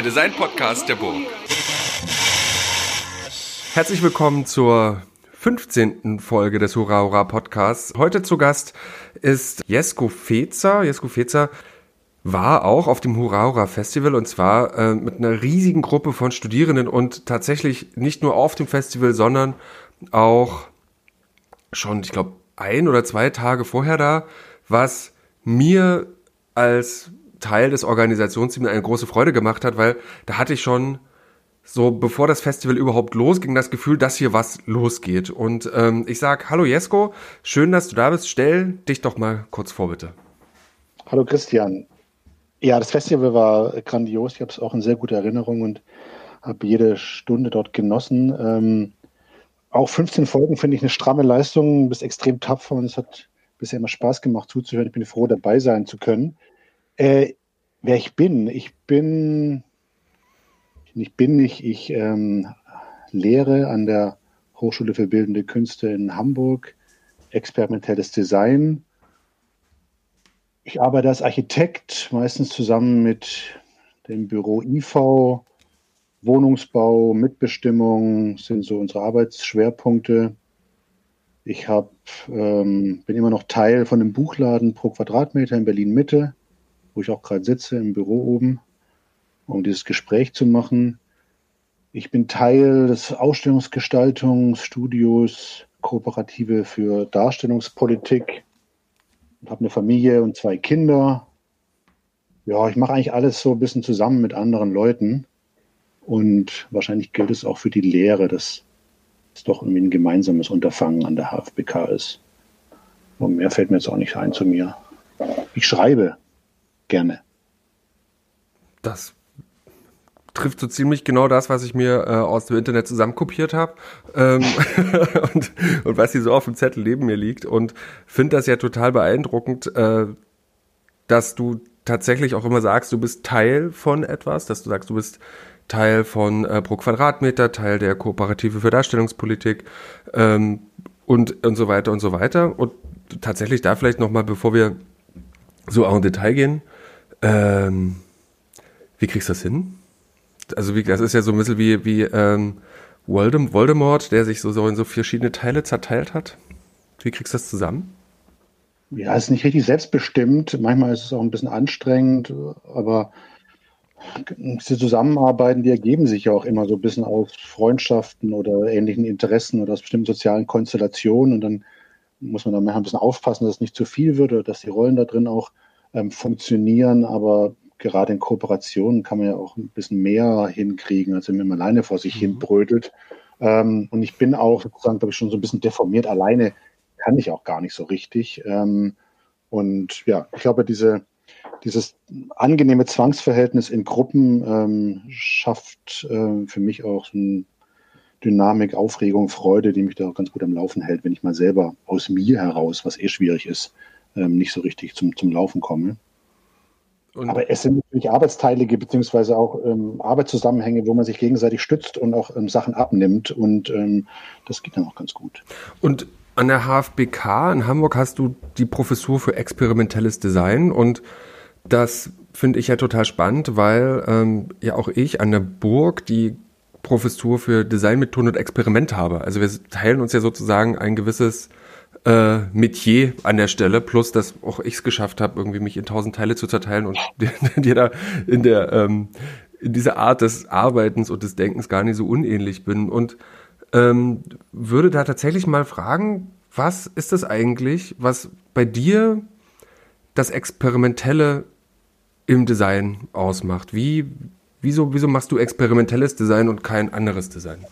Der Design-Podcast der Burg. Herzlich willkommen zur 15. Folge des Hurra Hurra Podcasts. Heute zu Gast ist Jesko Fezer. Jesko Fezer war auch auf dem Hurra Hurra Festival und zwar äh, mit einer riesigen Gruppe von Studierenden und tatsächlich nicht nur auf dem Festival, sondern auch schon, ich glaube, ein oder zwei Tage vorher da, was mir als Teil des Organisationsteams eine große Freude gemacht hat, weil da hatte ich schon so, bevor das Festival überhaupt losging, das Gefühl, dass hier was losgeht. Und ähm, ich sag, hallo Jesko, schön, dass du da bist. Stell dich doch mal kurz vor, bitte. Hallo Christian. Ja, das Festival war grandios. Ich habe es auch in sehr guter Erinnerung und habe jede Stunde dort genossen. Ähm, auch 15 Folgen finde ich eine stramme Leistung. Du bist extrem tapfer und es hat bisher immer Spaß gemacht zuzuhören. Ich bin froh, dabei sein zu können. Äh, wer ich bin, ich bin, ich bin nicht, ich ähm, lehre an der Hochschule für Bildende Künste in Hamburg experimentelles Design. Ich arbeite als Architekt, meistens zusammen mit dem Büro IV. Wohnungsbau, Mitbestimmung sind so unsere Arbeitsschwerpunkte. Ich hab, ähm, bin immer noch Teil von einem Buchladen pro Quadratmeter in Berlin Mitte wo ich auch gerade sitze im Büro oben, um dieses Gespräch zu machen. Ich bin Teil des Ausstellungsgestaltungsstudios Kooperative für Darstellungspolitik und habe eine Familie und zwei Kinder. Ja, ich mache eigentlich alles so ein bisschen zusammen mit anderen Leuten. Und wahrscheinlich gilt es auch für die Lehre, dass es doch irgendwie ein gemeinsames Unterfangen an der HFBK ist. Und mehr fällt mir jetzt auch nicht ein zu mir. Ich schreibe gerne. Das trifft so ziemlich genau das, was ich mir äh, aus dem Internet zusammenkopiert habe ähm, und, und was hier so auf dem Zettel neben mir liegt und finde das ja total beeindruckend, äh, dass du tatsächlich auch immer sagst, du bist Teil von etwas, dass du sagst, du bist Teil von äh, pro Quadratmeter, Teil der Kooperative für Darstellungspolitik ähm, und, und so weiter und so weiter. Und tatsächlich da vielleicht nochmal, bevor wir so auch in Detail gehen, ähm, wie kriegst du das hin? Also wie, das ist ja so ein bisschen wie, wie ähm, Voldemort, der sich so, so in so verschiedene Teile zerteilt hat. Wie kriegst du das zusammen? Ja, ist nicht richtig selbstbestimmt. Manchmal ist es auch ein bisschen anstrengend, aber diese Zusammenarbeiten, die ergeben sich ja auch immer so ein bisschen aus Freundschaften oder ähnlichen Interessen oder aus bestimmten sozialen Konstellationen. Und dann muss man da ein bisschen aufpassen, dass es nicht zu viel wird oder dass die Rollen da drin auch ähm, funktionieren, aber gerade in Kooperationen kann man ja auch ein bisschen mehr hinkriegen, als wenn man alleine vor sich mhm. hin brödelt. Ähm, und ich bin auch sozusagen, glaube ich, schon so ein bisschen deformiert. Alleine kann ich auch gar nicht so richtig. Ähm, und ja, ich glaube, diese, dieses angenehme Zwangsverhältnis in Gruppen ähm, schafft äh, für mich auch eine Dynamik, Aufregung, Freude, die mich da auch ganz gut am Laufen hält, wenn ich mal selber aus mir heraus, was eh schwierig ist, ähm, nicht so richtig zum, zum Laufen komme. Und Aber es sind natürlich Arbeitsteilige beziehungsweise auch ähm, Arbeitszusammenhänge, wo man sich gegenseitig stützt und auch ähm, Sachen abnimmt und ähm, das geht dann auch ganz gut. Und an der HFBK in Hamburg hast du die Professur für experimentelles Design und das finde ich ja total spannend, weil ähm, ja auch ich an der Burg die Professur für Designmethoden und Experiment habe. Also wir teilen uns ja sozusagen ein gewisses äh, Metier an der Stelle, plus dass auch ich es geschafft habe, irgendwie mich in tausend Teile zu zerteilen und dir da in der ähm, in dieser Art des Arbeitens und des Denkens gar nicht so unähnlich bin. Und ähm, würde da tatsächlich mal fragen, was ist das eigentlich, was bei dir das Experimentelle im Design ausmacht? Wie, wieso, wieso machst du experimentelles Design und kein anderes Design?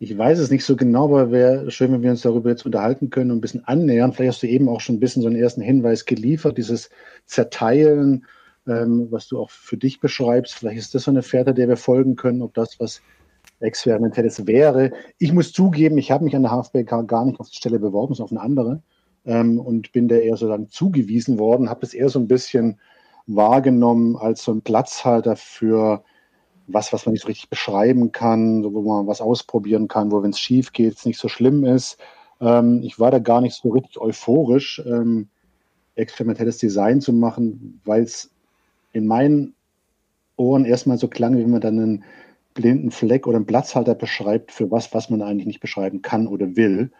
Ich weiß es nicht so genau, aber wäre schön, wenn wir uns darüber jetzt unterhalten können und ein bisschen annähern. Vielleicht hast du eben auch schon ein bisschen so einen ersten Hinweis geliefert, dieses Zerteilen, ähm, was du auch für dich beschreibst. Vielleicht ist das so eine Fährte, der wir folgen können, ob das was Experimentelles wäre. Ich muss zugeben, ich habe mich an der HFBK gar nicht auf die Stelle beworben, sondern auf eine andere ähm, und bin der eher so dann zugewiesen worden, habe das eher so ein bisschen wahrgenommen als so ein Platzhalter für was, was man nicht so richtig beschreiben kann, wo man was ausprobieren kann, wo, wenn es schief geht, es nicht so schlimm ist. Ähm, ich war da gar nicht so richtig euphorisch. Ähm, experimentelles Design zu machen, weil es in meinen Ohren erstmal so klang, wie man dann einen blinden Fleck oder einen Platzhalter beschreibt für was, was man eigentlich nicht beschreiben kann oder will.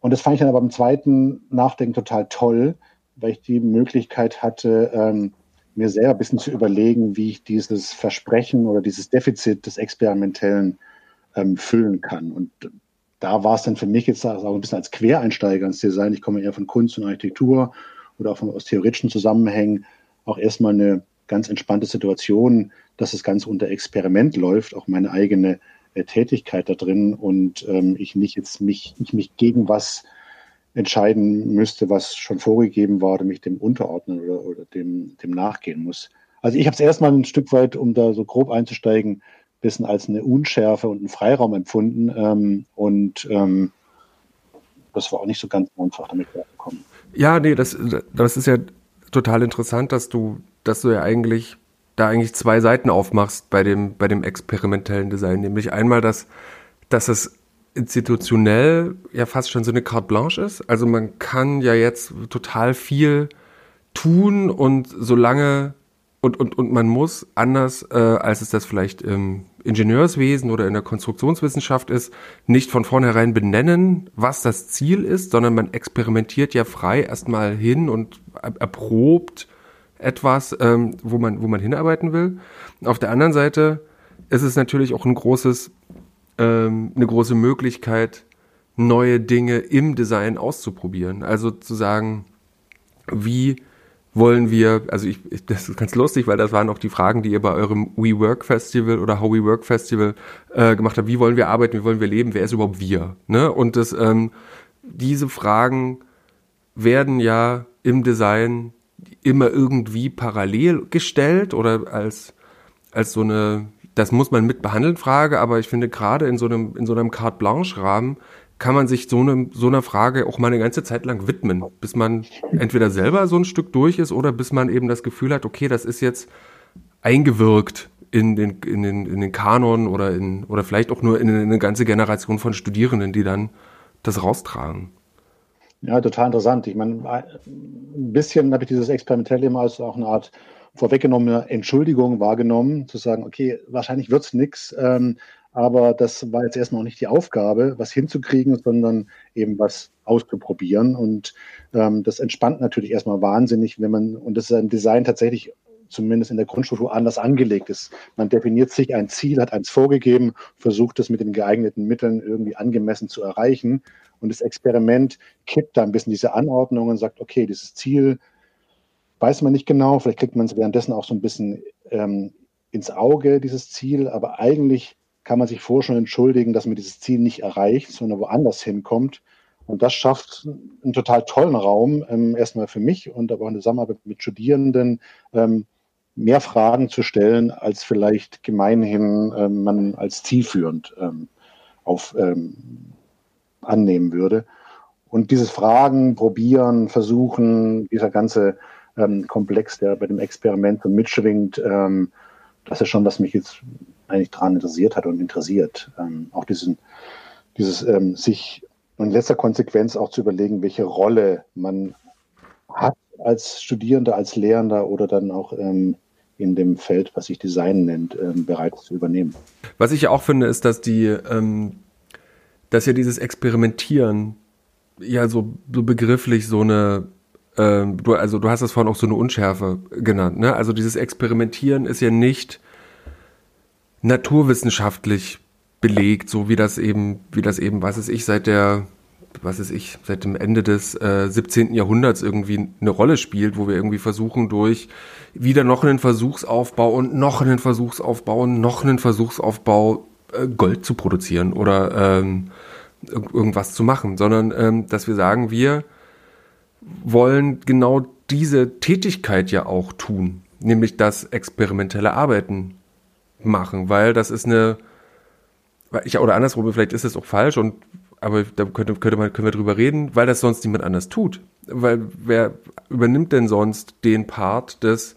Und das fand ich dann aber beim zweiten Nachdenken total toll, weil ich die Möglichkeit hatte, ähm, mir selber ein bisschen zu überlegen, wie ich dieses Versprechen oder dieses Defizit des Experimentellen ähm, füllen kann. Und da war es dann für mich jetzt auch ein bisschen als Quereinsteiger ins Design. Ich komme eher von Kunst und Architektur oder auch von, aus theoretischen Zusammenhängen auch erstmal eine ganz entspannte Situation, dass das Ganze unter Experiment läuft, auch meine eigene äh, Tätigkeit da drin und ähm, ich nicht jetzt mich, ich mich gegen was entscheiden müsste, was schon vorgegeben war, mich dem unterordnen oder, oder dem, dem nachgehen muss. Also ich habe es erstmal ein Stück weit, um da so grob einzusteigen, bisschen als eine Unschärfe und einen Freiraum empfunden. Ähm, und ähm, das war auch nicht so ganz einfach, damit klarzukommen. Ja, nee, das, das ist ja total interessant, dass du, dass du ja eigentlich da eigentlich zwei Seiten aufmachst bei dem, bei dem experimentellen Design. Nämlich einmal, dass, dass es institutionell ja fast schon so eine carte blanche ist. Also man kann ja jetzt total viel tun und solange und, und, und man muss anders, äh, als es das vielleicht im Ingenieurswesen oder in der Konstruktionswissenschaft ist, nicht von vornherein benennen, was das Ziel ist, sondern man experimentiert ja frei erstmal hin und erprobt etwas, ähm, wo, man, wo man hinarbeiten will. Auf der anderen Seite ist es natürlich auch ein großes, ähm, eine große Möglichkeit, neue Dinge im Design auszuprobieren. Also zu sagen, wie wollen wir, also ich, das ist ganz lustig, weil das waren auch die Fragen, die ihr bei eurem WeWork Festival oder How We Work Festival äh, gemacht habt. Wie wollen wir arbeiten, wie wollen wir leben, wer ist überhaupt wir? Ne? Und das, ähm, diese Fragen werden ja im Design immer irgendwie parallel gestellt oder als, als so eine, das muss man mit behandeln, Frage, aber ich finde gerade in so einem, in so einem Carte Blanche Rahmen kann man sich so, einem, so einer Frage auch mal eine ganze Zeit lang widmen, bis man entweder selber so ein Stück durch ist oder bis man eben das Gefühl hat, okay, das ist jetzt eingewirkt in den, in den, in den Kanon oder, in, oder vielleicht auch nur in eine ganze Generation von Studierenden, die dann das raustragen. Ja, total interessant. Ich meine, ein bisschen habe ich dieses Experimentelle immer als auch eine Art vorweggenommene Entschuldigung wahrgenommen, zu sagen, okay, wahrscheinlich wird es nichts, ähm, aber das war jetzt erstmal auch nicht die Aufgabe, was hinzukriegen, sondern eben was auszuprobieren. Und ähm, das entspannt natürlich erstmal wahnsinnig, wenn man, und das ist ein Design tatsächlich zumindest in der Grundstruktur anders angelegt ist. Man definiert sich ein Ziel, hat eins vorgegeben, versucht es mit den geeigneten Mitteln irgendwie angemessen zu erreichen. Und das Experiment kippt da ein bisschen diese Anordnung und sagt, okay, dieses Ziel weiß man nicht genau, vielleicht kriegt man es währenddessen auch so ein bisschen ähm, ins Auge, dieses Ziel, aber eigentlich kann man sich vorher schon entschuldigen, dass man dieses Ziel nicht erreicht, sondern woanders hinkommt. Und das schafft einen total tollen Raum, ähm, erstmal für mich und aber auch eine Zusammenarbeit mit Studierenden, ähm, mehr Fragen zu stellen, als vielleicht gemeinhin ähm, man als zielführend ähm, auf, ähm, annehmen würde. Und dieses Fragen, Probieren, Versuchen, dieser ganze ähm, Komplex, der bei dem Experiment so mitschwingt, das ist schon, was mich jetzt eigentlich daran interessiert hat und interessiert. Ähm, auch diesen, dieses ähm, sich in letzter Konsequenz auch zu überlegen, welche Rolle man hat als Studierender, als Lehrender oder dann auch ähm, in dem Feld, was sich Design nennt, ähm, bereits zu übernehmen. Was ich auch finde, ist, dass die, ähm, dass ja dieses Experimentieren ja so, so begrifflich so eine ähm, du, also du hast das vorhin auch so eine Unschärfe genannt, ne? Also dieses Experimentieren ist ja nicht naturwissenschaftlich belegt, so wie das eben, wie das eben, was ist ich, seit der, was ist ich, seit dem Ende des äh, 17. Jahrhunderts irgendwie eine Rolle spielt, wo wir irgendwie versuchen, durch wieder noch einen Versuchsaufbau und noch einen Versuchsaufbau und noch einen Versuchsaufbau äh, Gold zu produzieren oder ähm, irgendwas zu machen, sondern ähm, dass wir sagen, wir wollen genau diese Tätigkeit ja auch tun, nämlich das experimentelle Arbeiten machen, weil das ist eine, ich, oder andersrum, vielleicht ist es auch falsch und aber da könnte, könnte man, können wir drüber reden, weil das sonst niemand anders tut. Weil wer übernimmt denn sonst den Part des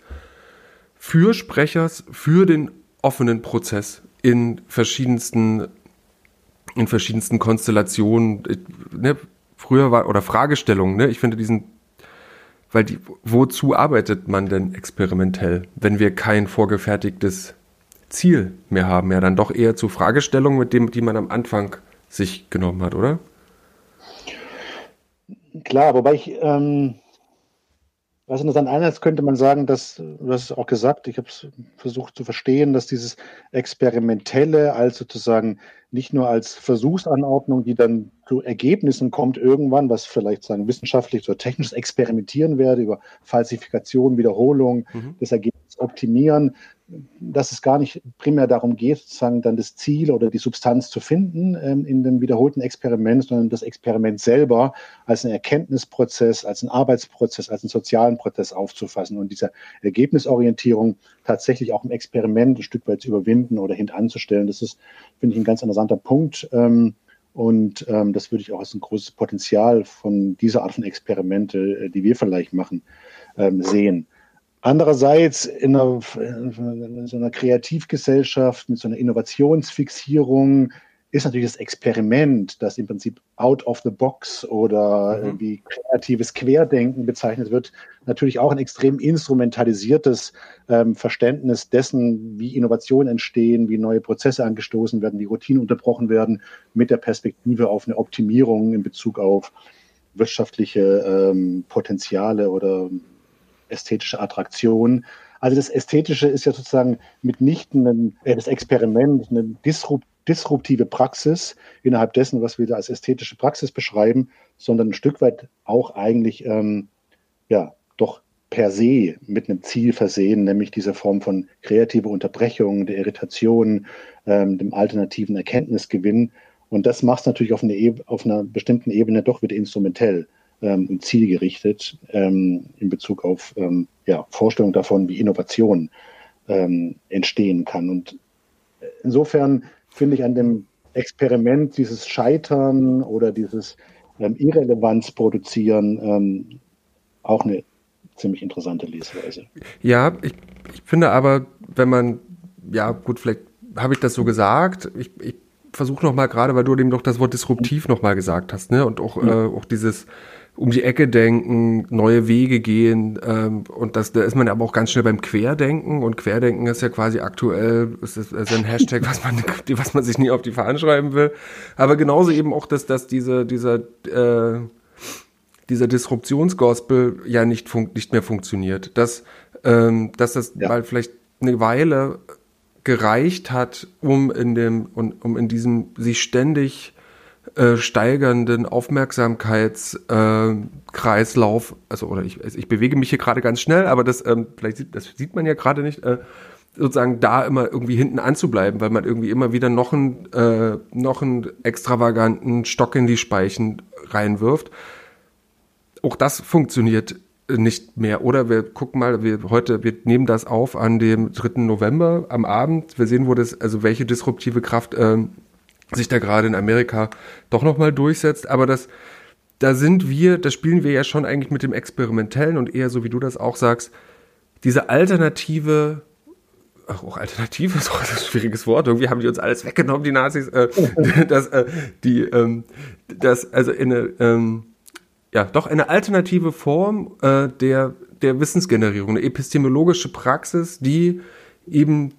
Fürsprechers für den offenen Prozess in verschiedensten, in verschiedensten Konstellationen, ne? Früher war, oder Fragestellungen, ne? ich finde diesen weil die, wozu arbeitet man denn experimentell, wenn wir kein vorgefertigtes Ziel mehr haben? Ja, dann doch eher zu Fragestellungen, mit dem, die man am Anfang sich genommen hat, oder? Klar, wobei ich, ähm, was interessant einerseits könnte man sagen, dass, du hast es auch gesagt, ich habe es versucht zu verstehen, dass dieses Experimentelle als sozusagen nicht nur als Versuchsanordnung, die dann zu Ergebnissen kommt irgendwann, was vielleicht sagen wissenschaftlich oder technisches Experimentieren werde, über Falsifikation, Wiederholung mhm. des Ergebnisses optimieren, dass es gar nicht primär darum geht, sozusagen dann das Ziel oder die Substanz zu finden ähm, in dem wiederholten Experiment, sondern das Experiment selber als einen Erkenntnisprozess, als einen Arbeitsprozess, als einen sozialen Prozess aufzufassen und diese Ergebnisorientierung tatsächlich auch im Experiment ein Stück weit zu überwinden oder hintanzustellen. Das ist, finde ich, ein ganz interessanter Punkt. Ähm, und ähm, das würde ich auch als ein großes Potenzial von dieser Art von Experimente, äh, die wir vielleicht machen, ähm, sehen. Andererseits in, einer, in so einer Kreativgesellschaft mit so einer Innovationsfixierung ist natürlich das Experiment, das im Prinzip out of the box oder mhm. wie kreatives Querdenken bezeichnet wird, natürlich auch ein extrem instrumentalisiertes ähm, Verständnis dessen, wie Innovationen entstehen, wie neue Prozesse angestoßen werden, wie Routinen unterbrochen werden, mit der Perspektive auf eine Optimierung in Bezug auf wirtschaftliche ähm, Potenziale oder ästhetische Attraktion. Also das Ästhetische ist ja sozusagen mitnichten ein, äh, das Experiment, eine disrupt, disruptive Praxis innerhalb dessen, was wir da als ästhetische Praxis beschreiben, sondern ein Stück weit auch eigentlich ähm, ja doch per se mit einem Ziel versehen, nämlich diese Form von kreativer Unterbrechung, der Irritation, ähm, dem alternativen Erkenntnisgewinn. Und das macht es natürlich auf, eine, auf einer bestimmten Ebene doch wieder instrumentell ähm, und zielgerichtet ähm, in Bezug auf ähm, ja, Vorstellung davon, wie Innovation ähm, entstehen kann. Und insofern finde ich an dem Experiment dieses Scheitern oder dieses ähm, Irrelevanz produzieren ähm, auch eine ziemlich interessante Lesweise. Ja, ich, ich finde aber, wenn man, ja gut, vielleicht habe ich das so gesagt, ich, ich versuche nochmal gerade, weil du eben doch das Wort disruptiv nochmal gesagt hast, ne? Und auch, ja. äh, auch dieses um die Ecke denken, neue Wege gehen ähm, und das, da ist man aber auch ganz schnell beim Querdenken und Querdenken ist ja quasi aktuell, ist, ist, ein Hashtag, was man, was man sich nie auf die Fahnen schreiben will, aber genauso eben auch, dass, dass diese, dieser, äh, dieser Disruptionsgospel ja nicht, fun nicht mehr funktioniert, dass, ähm, dass das ja. mal vielleicht eine Weile gereicht hat, um in dem, um, um in diesem sich ständig äh, steigernden Aufmerksamkeitskreislauf, äh, also oder ich, ich bewege mich hier gerade ganz schnell, aber das ähm, vielleicht sieht, das sieht man ja gerade nicht, äh, sozusagen da immer irgendwie hinten anzubleiben, weil man irgendwie immer wieder noch einen, äh, noch einen extravaganten Stock in die Speichen reinwirft. Auch das funktioniert nicht mehr. Oder wir gucken mal, wir heute, wir nehmen das auf an dem 3. November am Abend. Wir sehen, wo das, also welche disruptive Kraft äh, sich da gerade in Amerika doch nochmal durchsetzt. Aber das, da sind wir, das spielen wir ja schon eigentlich mit dem Experimentellen und eher so wie du das auch sagst, diese alternative, ach, auch Alternative ist auch ein schwieriges Wort, irgendwie haben die uns alles weggenommen, die Nazis, äh, das, äh, die, ähm, das, also in eine, ähm, ja, doch eine alternative Form äh, der, der Wissensgenerierung, eine epistemologische Praxis, die eben,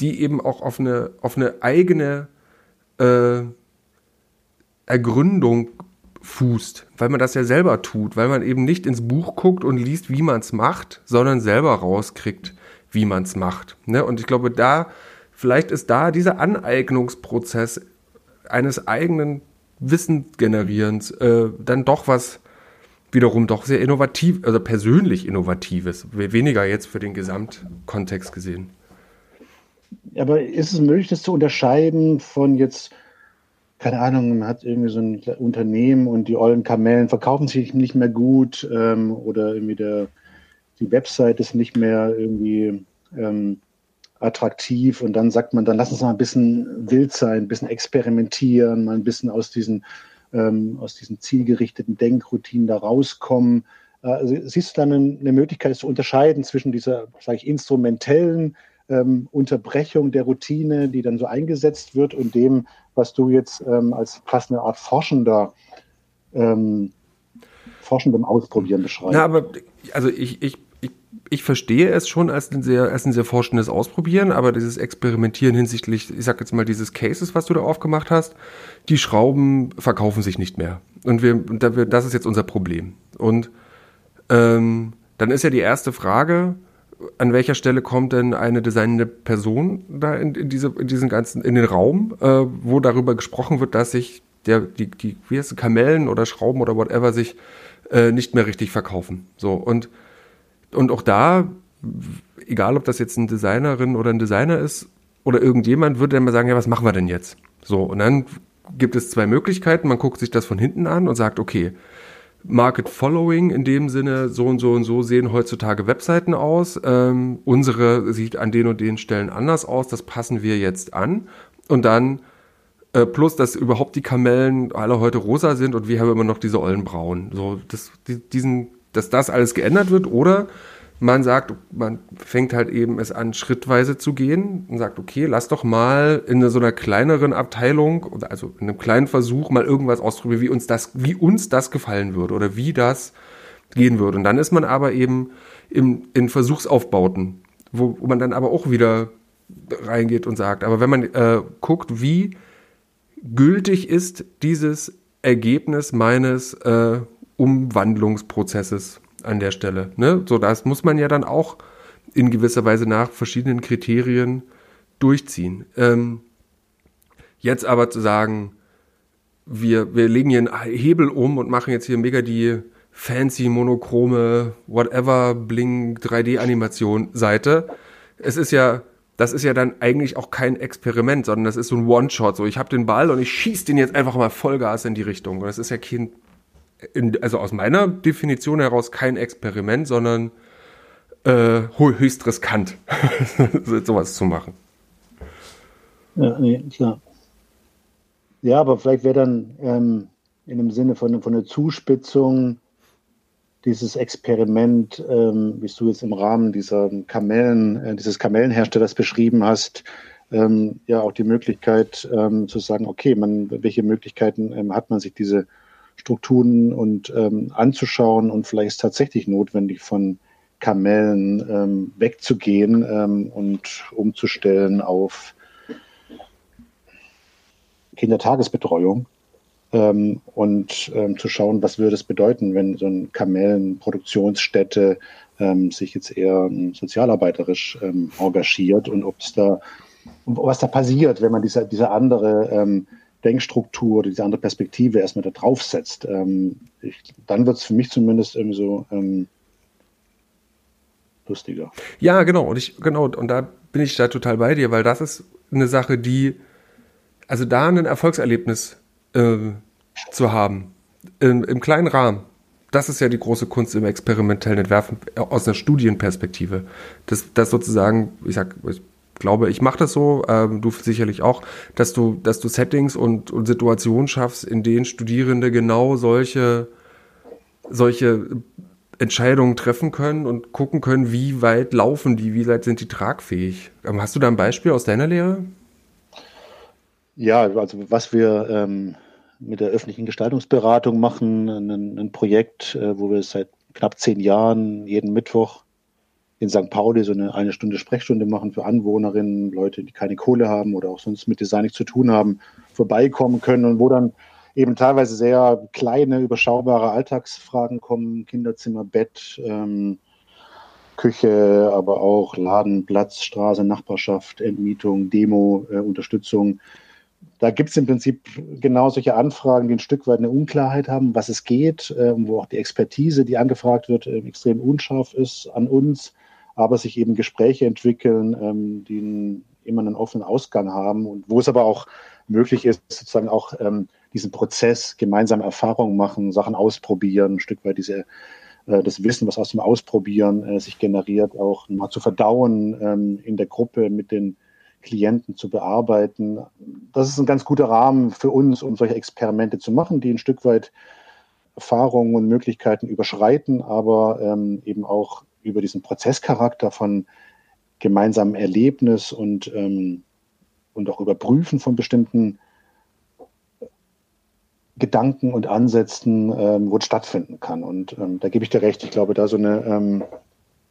die eben auch auf eine, auf eine eigene äh, Ergründung fußt, weil man das ja selber tut, weil man eben nicht ins Buch guckt und liest, wie man es macht, sondern selber rauskriegt, wie man es macht. Ne? Und ich glaube, da, vielleicht ist da dieser Aneignungsprozess eines eigenen Wissensgenerierens äh, dann doch was wiederum doch sehr innovativ, also persönlich innovatives, weniger jetzt für den Gesamtkontext gesehen. Aber ist es möglich, das zu unterscheiden von jetzt, keine Ahnung, man hat irgendwie so ein Unternehmen und die ollen Kamellen verkaufen sich nicht mehr gut ähm, oder irgendwie der, die Website ist nicht mehr irgendwie ähm, attraktiv und dann sagt man, dann lass uns mal ein bisschen wild sein, ein bisschen experimentieren, mal ein bisschen aus diesen, ähm, aus diesen zielgerichteten Denkroutinen da rauskommen. Äh, also siehst du dann eine, Möglichkeit, zu unterscheiden zwischen dieser, sage ich, instrumentellen ähm, Unterbrechung der Routine, die dann so eingesetzt wird und dem, was du jetzt ähm, als fast eine Art Forschender, ähm, Forschendem Ausprobieren beschreibst. Ja, aber also ich, ich, ich, ich verstehe es schon als ein sehr, als ein sehr forschendes Ausprobieren, aber dieses Experimentieren hinsichtlich, ich sag jetzt mal, dieses Cases, was du da aufgemacht hast, die Schrauben verkaufen sich nicht mehr. Und wir, das ist jetzt unser Problem. Und ähm, dann ist ja die erste Frage, an welcher Stelle kommt denn eine designende Person da in, in, diese, in diesen ganzen, in den Raum, äh, wo darüber gesprochen wird, dass sich der, die, die, wie heißt es, Kamellen oder Schrauben oder whatever sich äh, nicht mehr richtig verkaufen. So, und, und auch da, egal ob das jetzt eine Designerin oder ein Designer ist oder irgendjemand, würde dann mal sagen, ja, was machen wir denn jetzt? So, und dann gibt es zwei Möglichkeiten. Man guckt sich das von hinten an und sagt, okay, Market Following in dem Sinne, so und so und so sehen heutzutage Webseiten aus. Ähm, unsere sieht an den und den Stellen anders aus, das passen wir jetzt an. Und dann äh, plus, dass überhaupt die Kamellen alle heute rosa sind und wir haben immer noch diese ollen Braun. So, das, die, diesen, dass das alles geändert wird oder man sagt, man fängt halt eben es an, schrittweise zu gehen und sagt, okay, lass doch mal in so einer kleineren Abteilung, also in einem kleinen Versuch mal irgendwas ausprobieren, wie uns das, wie uns das gefallen würde oder wie das gehen würde. Und dann ist man aber eben im, in Versuchsaufbauten, wo, wo man dann aber auch wieder reingeht und sagt, aber wenn man äh, guckt, wie gültig ist dieses Ergebnis meines äh, Umwandlungsprozesses, an der Stelle. Ne? So, das muss man ja dann auch in gewisser Weise nach verschiedenen Kriterien durchziehen. Ähm, jetzt aber zu sagen, wir, wir legen hier einen Hebel um und machen jetzt hier mega die fancy, monochrome, whatever, Bling 3D-Animation Seite. Es ist ja, das ist ja dann eigentlich auch kein Experiment, sondern das ist so ein One-Shot. So, ich habe den Ball und ich schieße den jetzt einfach mal Vollgas in die Richtung. Und das ist ja kein in, also aus meiner Definition heraus kein Experiment, sondern äh, höchst riskant, sowas zu machen. Ja, nee, klar. Ja, aber vielleicht wäre dann ähm, in dem Sinne von, von der Zuspitzung dieses Experiment, ähm, wie du jetzt im Rahmen dieser Kamellen, äh, dieses Kamellenherstellers beschrieben hast, ähm, ja auch die Möglichkeit ähm, zu sagen, okay, man, welche Möglichkeiten ähm, hat man sich diese Strukturen und ähm, anzuschauen und vielleicht ist tatsächlich notwendig von Kamellen ähm, wegzugehen ähm, und umzustellen auf Kindertagesbetreuung ähm, und ähm, zu schauen, was würde es bedeuten, wenn so eine Kamellenproduktionsstätte ähm, sich jetzt eher ähm, sozialarbeiterisch engagiert und ob es da was da passiert, wenn man diese, diese andere Denkstruktur, diese andere Perspektive erstmal da draufsetzt, ähm, ich, dann wird es für mich zumindest irgendwie so ähm, lustiger. Ja, genau. Und ich, genau, und da bin ich da total bei dir, weil das ist eine Sache, die, also da ein Erfolgserlebnis äh, zu haben, im, im kleinen Rahmen, das ist ja die große Kunst im experimentellen Entwerfen aus einer Studienperspektive. Das, das sozusagen, ich sag, ich glaube, ich mache das so, ähm, du sicherlich auch, dass du, dass du Settings und, und Situationen schaffst, in denen Studierende genau solche, solche Entscheidungen treffen können und gucken können, wie weit laufen die, wie weit sind die tragfähig. Ähm, hast du da ein Beispiel aus deiner Lehre? Ja, also was wir ähm, mit der öffentlichen Gestaltungsberatung machen, ein, ein Projekt, äh, wo wir seit knapp zehn Jahren jeden Mittwoch in St. Pauli so eine eine Stunde Sprechstunde machen für Anwohnerinnen, Leute, die keine Kohle haben oder auch sonst mit Design nichts zu tun haben, vorbeikommen können und wo dann eben teilweise sehr kleine, überschaubare Alltagsfragen kommen, Kinderzimmer, Bett, ähm, Küche, aber auch Laden, Platz, Straße, Nachbarschaft, Entmietung, Demo, äh, Unterstützung. Da gibt es im Prinzip genau solche Anfragen, die ein Stück weit eine Unklarheit haben, was es geht, äh, wo auch die Expertise, die angefragt wird, äh, extrem unscharf ist an uns aber sich eben Gespräche entwickeln, ähm, die einen, immer einen offenen Ausgang haben und wo es aber auch möglich ist, sozusagen auch ähm, diesen Prozess gemeinsam Erfahrungen machen, Sachen ausprobieren, ein Stück weit diese äh, das Wissen, was aus dem Ausprobieren äh, sich generiert, auch mal zu verdauen, ähm, in der Gruppe mit den Klienten zu bearbeiten. Das ist ein ganz guter Rahmen für uns, um solche Experimente zu machen, die ein Stück weit Erfahrungen und Möglichkeiten überschreiten, aber ähm, eben auch über diesen Prozesscharakter von gemeinsamem Erlebnis und, ähm, und auch Überprüfen von bestimmten Gedanken und Ansätzen ähm, wo es stattfinden kann. Und ähm, da gebe ich dir recht. Ich glaube, da so eine ähm,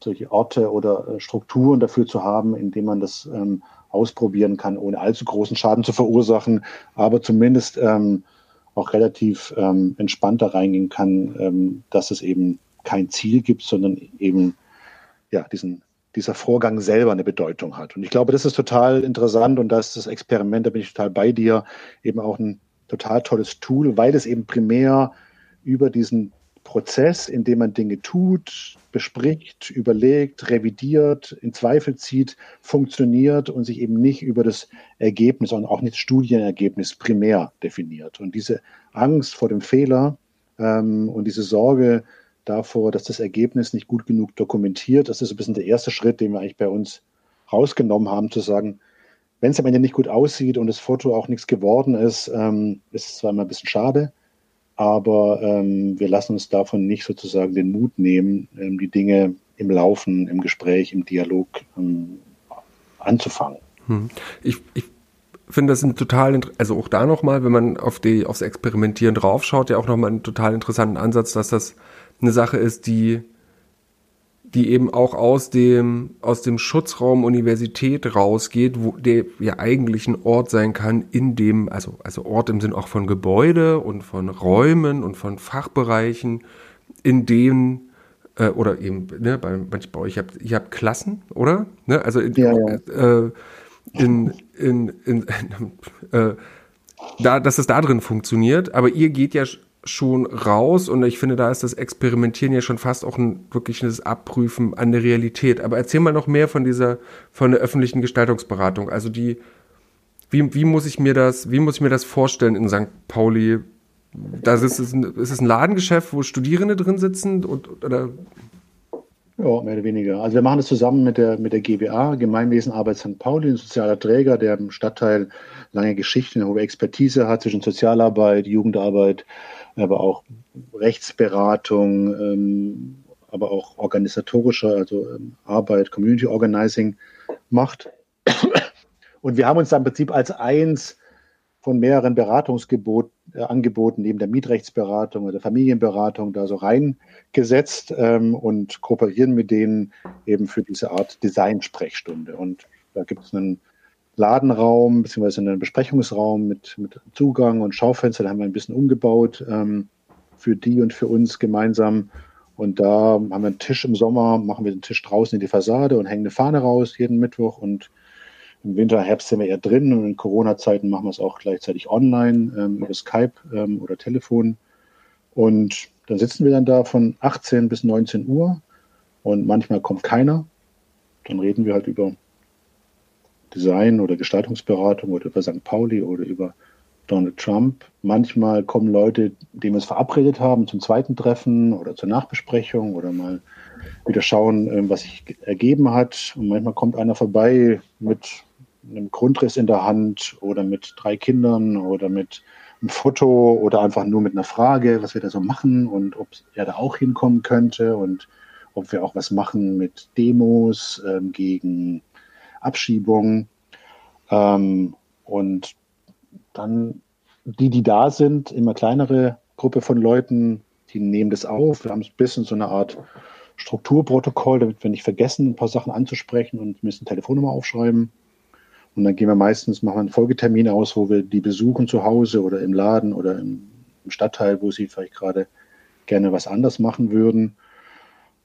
solche Orte oder äh, Strukturen dafür zu haben, indem man das ähm, ausprobieren kann, ohne allzu großen Schaden zu verursachen, aber zumindest ähm, auch relativ ähm, entspannt da reingehen kann, ähm, dass es eben kein Ziel gibt, sondern eben ja diesen dieser Vorgang selber eine Bedeutung hat. Und ich glaube, das ist total interessant und das ist das Experiment, da bin ich total bei dir, eben auch ein total tolles Tool, weil es eben primär über diesen Prozess, in dem man Dinge tut, bespricht, überlegt, revidiert, in Zweifel zieht, funktioniert und sich eben nicht über das Ergebnis und auch nicht das Studienergebnis primär definiert. Und diese Angst vor dem Fehler ähm, und diese Sorge davor, dass das Ergebnis nicht gut genug dokumentiert, das ist ein bisschen der erste Schritt, den wir eigentlich bei uns rausgenommen haben, zu sagen, wenn es am Ende nicht gut aussieht und das Foto auch nichts geworden ist, ähm, ist es zwar immer ein bisschen schade, aber ähm, wir lassen uns davon nicht sozusagen den Mut nehmen, ähm, die Dinge im Laufen, im Gespräch, im Dialog ähm, anzufangen. Hm. Ich, ich finde das ein total, also auch da nochmal, wenn man auf die, aufs Experimentieren draufschaut, ja auch nochmal einen total interessanten Ansatz, dass das eine Sache ist, die die eben auch aus dem, aus dem Schutzraum Universität rausgeht, wo der ja eigentlich ein Ort sein kann, in dem, also, also Ort im Sinn auch von Gebäude und von Räumen und von Fachbereichen, in denen, äh, oder eben, ne, bei, bei euch, ihr habt, ihr habt Klassen, oder? Ne, also in, ja, ja. Äh, in, in, in, äh, da, dass es da drin funktioniert, aber ihr geht ja schon raus und ich finde, da ist das Experimentieren ja schon fast auch ein wirkliches Abprüfen an der Realität. Aber erzähl mal noch mehr von dieser, von der öffentlichen Gestaltungsberatung. Also die, wie, wie muss ich mir das, wie muss ich mir das vorstellen in St. Pauli? Da ist es ein, ist es ein Ladengeschäft, wo Studierende drin sitzen und, oder? Ja, mehr oder weniger. Also wir machen das zusammen mit der, mit der GBA, Gemeinwesenarbeit St. Pauli, ein sozialer Träger, der im Stadtteil lange Geschichte, eine hohe Expertise hat zwischen Sozialarbeit, Jugendarbeit, aber auch Rechtsberatung, ähm, aber auch organisatorische, also ähm, Arbeit, Community Organizing macht. Und wir haben uns dann im Prinzip als eins von mehreren Beratungsangeboten äh, neben der Mietrechtsberatung oder der Familienberatung da so reingesetzt ähm, und kooperieren mit denen eben für diese Art Design-Sprechstunde. Und da gibt es einen Ladenraum beziehungsweise einen Besprechungsraum mit, mit Zugang und Schaufenster. Da haben wir ein bisschen umgebaut ähm, für die und für uns gemeinsam. Und da haben wir einen Tisch im Sommer, machen wir den Tisch draußen in die Fassade und hängen eine Fahne raus jeden Mittwoch. Und im Winter, Herbst sind wir eher drin. Und in Corona-Zeiten machen wir es auch gleichzeitig online ähm, über Skype ähm, oder Telefon. Und dann sitzen wir dann da von 18 bis 19 Uhr und manchmal kommt keiner. Dann reden wir halt über Design oder Gestaltungsberatung oder über St. Pauli oder über Donald Trump. Manchmal kommen Leute, die wir es verabredet haben, zum zweiten Treffen oder zur Nachbesprechung oder mal wieder schauen, ähm, was sich ergeben hat. Und manchmal kommt einer vorbei mit einem Grundriss in der Hand oder mit drei Kindern oder mit einem Foto oder einfach nur mit einer Frage, was wir da so machen und ob er da auch hinkommen könnte und ob wir auch was machen mit Demos ähm, gegen Abschiebung. Ähm, und dann die, die da sind, immer kleinere Gruppe von Leuten, die nehmen das auf. Wir haben ein bisschen so eine Art Strukturprotokoll, damit wir nicht vergessen, ein paar Sachen anzusprechen und müssen Telefonnummer aufschreiben. Und dann gehen wir meistens, machen wir einen Folgetermin aus, wo wir die besuchen zu Hause oder im Laden oder im, im Stadtteil, wo sie vielleicht gerade gerne was anders machen würden.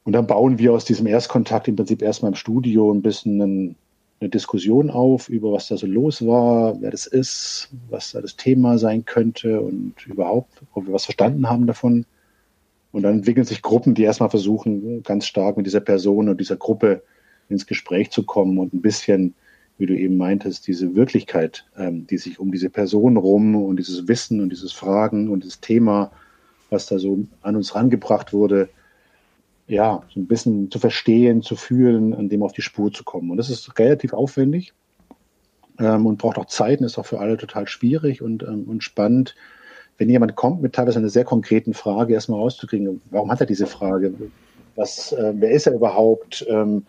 Und dann bauen wir aus diesem Erstkontakt im Prinzip erstmal im Studio ein bisschen einen, eine Diskussion auf über was da so los war, wer das ist, was da das Thema sein könnte und überhaupt, ob wir was verstanden haben davon. Und dann entwickeln sich Gruppen, die erstmal versuchen, ganz stark mit dieser Person und dieser Gruppe ins Gespräch zu kommen und ein bisschen, wie du eben meintest, diese Wirklichkeit, ähm, die sich um diese Person rum und dieses Wissen und dieses Fragen und das Thema, was da so an uns rangebracht wurde, ja, so ein bisschen zu verstehen, zu fühlen, an dem auf die Spur zu kommen. Und das ist relativ aufwendig ähm, und braucht auch Zeit und ist auch für alle total schwierig und, ähm, und spannend. Wenn jemand kommt mit teilweise einer sehr konkreten Frage, erstmal rauszukriegen, warum hat er diese Frage? Was, äh, wer ist er überhaupt? Ähm,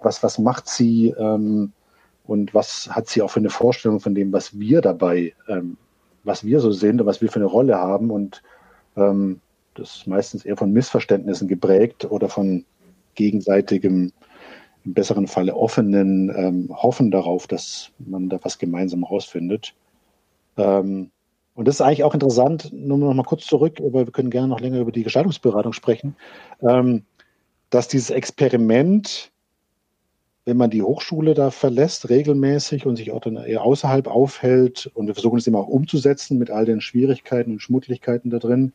was, was macht sie? Ähm, und was hat sie auch für eine Vorstellung von dem, was wir dabei ähm, was wir so sind und was wir für eine Rolle haben. Und ähm, das ist meistens eher von Missverständnissen geprägt oder von gegenseitigem, im besseren Falle offenen ähm, Hoffen darauf, dass man da was gemeinsam rausfindet. Ähm, und das ist eigentlich auch interessant, nur noch mal kurz zurück, aber wir können gerne noch länger über die Gestaltungsberatung sprechen, ähm, dass dieses Experiment, wenn man die Hochschule da verlässt, regelmäßig und sich auch dann eher außerhalb aufhält, und wir versuchen es immer auch umzusetzen mit all den Schwierigkeiten und Schmuddlichkeiten da drin,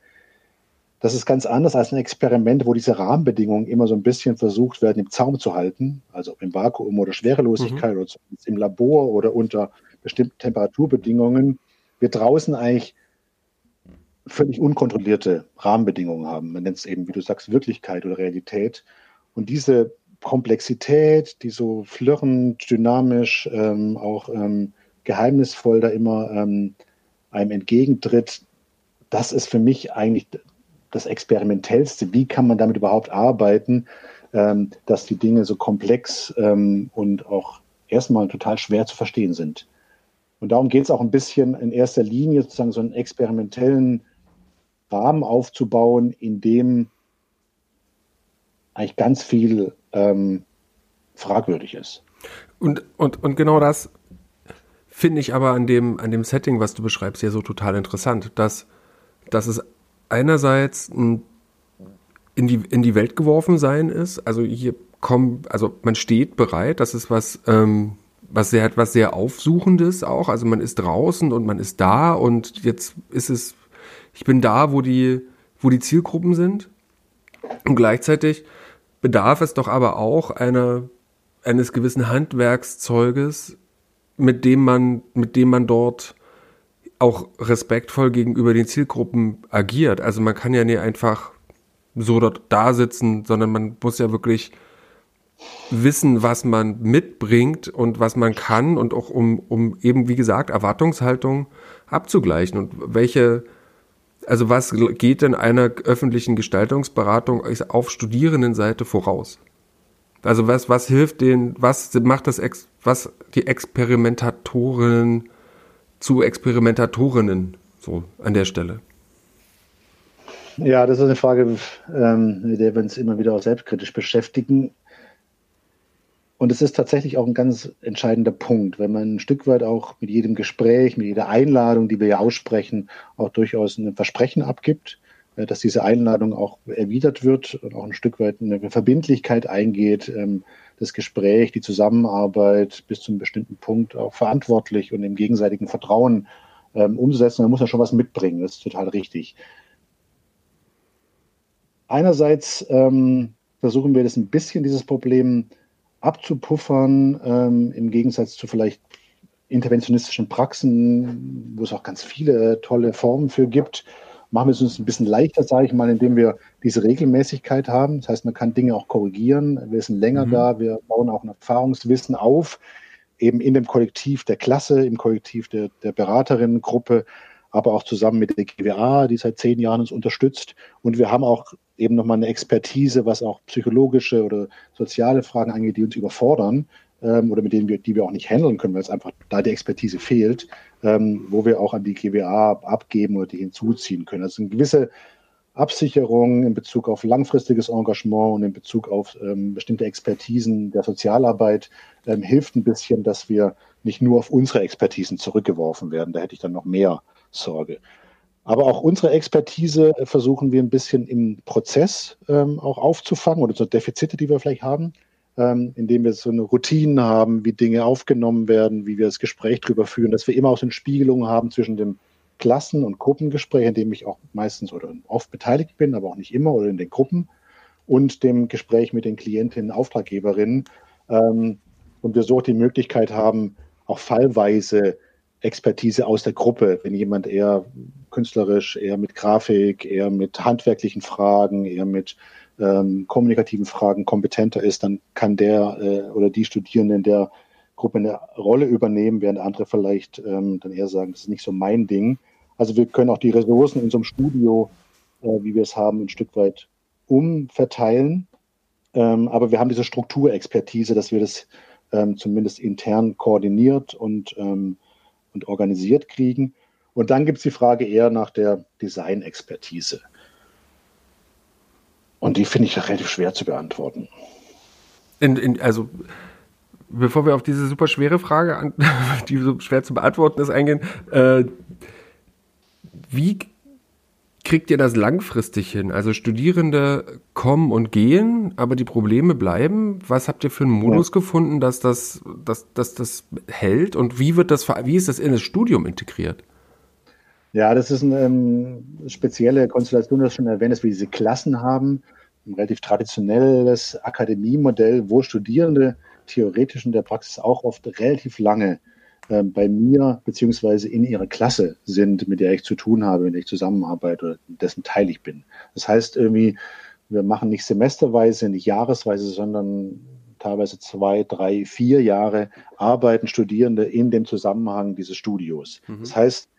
das ist ganz anders als ein Experiment, wo diese Rahmenbedingungen immer so ein bisschen versucht werden, im Zaum zu halten, also im Vakuum oder Schwerelosigkeit mhm. oder im Labor oder unter bestimmten Temperaturbedingungen. Wir draußen eigentlich völlig unkontrollierte Rahmenbedingungen haben. Man nennt es eben, wie du sagst, Wirklichkeit oder Realität. Und diese Komplexität, die so flirrend, dynamisch, ähm, auch ähm, geheimnisvoll da immer ähm, einem entgegentritt, das ist für mich eigentlich das Experimentellste. Wie kann man damit überhaupt arbeiten, ähm, dass die Dinge so komplex ähm, und auch erstmal total schwer zu verstehen sind. Und darum geht es auch ein bisschen in erster Linie, sozusagen so einen experimentellen Rahmen aufzubauen, in dem eigentlich ganz viel ähm, fragwürdig ist. Und, und, und genau das finde ich aber an dem, an dem Setting, was du beschreibst, ja so total interessant, dass, dass es einerseits ein in die, in die Welt geworfen sein ist. Also hier kommt, also man steht bereit, das ist was, ähm, was sehr, was sehr Aufsuchendes auch. Also man ist draußen und man ist da und jetzt ist es, ich bin da, wo die, wo die Zielgruppen sind. Und gleichzeitig bedarf es doch aber auch einer, eines gewissen Handwerkszeuges, mit dem man, mit dem man dort auch respektvoll gegenüber den Zielgruppen agiert. Also man kann ja nicht einfach so dort da sitzen, sondern man muss ja wirklich wissen, was man mitbringt und was man kann und auch um, um eben, wie gesagt, Erwartungshaltung abzugleichen und welche, also was geht denn einer öffentlichen Gestaltungsberatung auf Studierendenseite voraus? Also was, was hilft denen, was macht das, was die Experimentatorinnen zu Experimentatorinnen, so an der Stelle? Ja, das ist eine Frage, ähm, mit der wir uns immer wieder auch selbstkritisch beschäftigen. Und es ist tatsächlich auch ein ganz entscheidender Punkt, wenn man ein Stück weit auch mit jedem Gespräch, mit jeder Einladung, die wir ja aussprechen, auch durchaus ein Versprechen abgibt, dass diese Einladung auch erwidert wird und auch ein Stück weit eine Verbindlichkeit eingeht, ähm, das Gespräch, die Zusammenarbeit bis zu einem bestimmten Punkt auch verantwortlich und im gegenseitigen Vertrauen ähm, umzusetzen. Da muss man schon was mitbringen, das ist total richtig. Einerseits ähm, versuchen wir das ein bisschen, dieses Problem abzupuffern, im Gegensatz zu vielleicht interventionistischen Praxen, wo es auch ganz viele tolle Formen für gibt machen wir es uns ein bisschen leichter, sage ich mal, indem wir diese Regelmäßigkeit haben. Das heißt, man kann Dinge auch korrigieren. Wir sind länger mhm. da, wir bauen auch ein Erfahrungswissen auf, eben in dem Kollektiv der Klasse, im Kollektiv der, der Beraterinnengruppe, aber auch zusammen mit der GWA, die seit zehn Jahren uns unterstützt. Und wir haben auch eben nochmal eine Expertise, was auch psychologische oder soziale Fragen angeht, die uns überfordern ähm, oder mit denen wir, die wir auch nicht handeln können, weil es einfach da die Expertise fehlt, ähm, wo wir auch an die GWA abgeben oder die hinzuziehen können. Also eine gewisse Absicherung in Bezug auf langfristiges Engagement und in Bezug auf ähm, bestimmte Expertisen der Sozialarbeit ähm, hilft ein bisschen, dass wir nicht nur auf unsere Expertisen zurückgeworfen werden. Da hätte ich dann noch mehr Sorge. Aber auch unsere Expertise versuchen wir ein bisschen im Prozess ähm, auch aufzufangen oder so Defizite, die wir vielleicht haben ähm, indem wir so eine Routine haben, wie Dinge aufgenommen werden, wie wir das Gespräch darüber führen, dass wir immer auch so eine Spiegelung haben zwischen dem Klassen- und Gruppengespräch, in dem ich auch meistens oder oft beteiligt bin, aber auch nicht immer oder in den Gruppen und dem Gespräch mit den Klientinnen, Auftraggeberinnen ähm, und wir so die Möglichkeit haben, auch fallweise Expertise aus der Gruppe, wenn jemand eher künstlerisch, eher mit Grafik, eher mit handwerklichen Fragen, eher mit ähm, kommunikativen Fragen kompetenter ist, dann kann der äh, oder die Studierenden der Gruppe eine Rolle übernehmen, während andere vielleicht ähm, dann eher sagen, das ist nicht so mein Ding. Also wir können auch die Ressourcen in so einem Studio, äh, wie wir es haben, ein Stück weit umverteilen. Ähm, aber wir haben diese Strukturexpertise, dass wir das ähm, zumindest intern koordiniert und, ähm, und organisiert kriegen. Und dann gibt es die Frage eher nach der Designexpertise. Und die finde ich relativ schwer zu beantworten. In, in, also, bevor wir auf diese super schwere Frage, die so schwer zu beantworten ist, eingehen, äh, wie kriegt ihr das langfristig hin? Also Studierende kommen und gehen, aber die Probleme bleiben. Was habt ihr für einen Modus ja. gefunden, dass das, dass, dass das hält? Und wie wird das, wie ist das in das Studium integriert? Ja, das ist eine ähm, spezielle Konstellation, das schon erwähnt, dass wir diese Klassen haben. Ein relativ traditionelles Akademiemodell, wo Studierende theoretisch in der Praxis auch oft relativ lange äh, bei mir beziehungsweise in ihrer Klasse sind, mit der ich zu tun habe, mit der ich zusammenarbeite oder dessen Teil ich bin. Das heißt irgendwie, wir machen nicht semesterweise, nicht jahresweise, sondern teilweise zwei, drei, vier Jahre arbeiten Studierende in dem Zusammenhang dieses Studios. Mhm. Das heißt,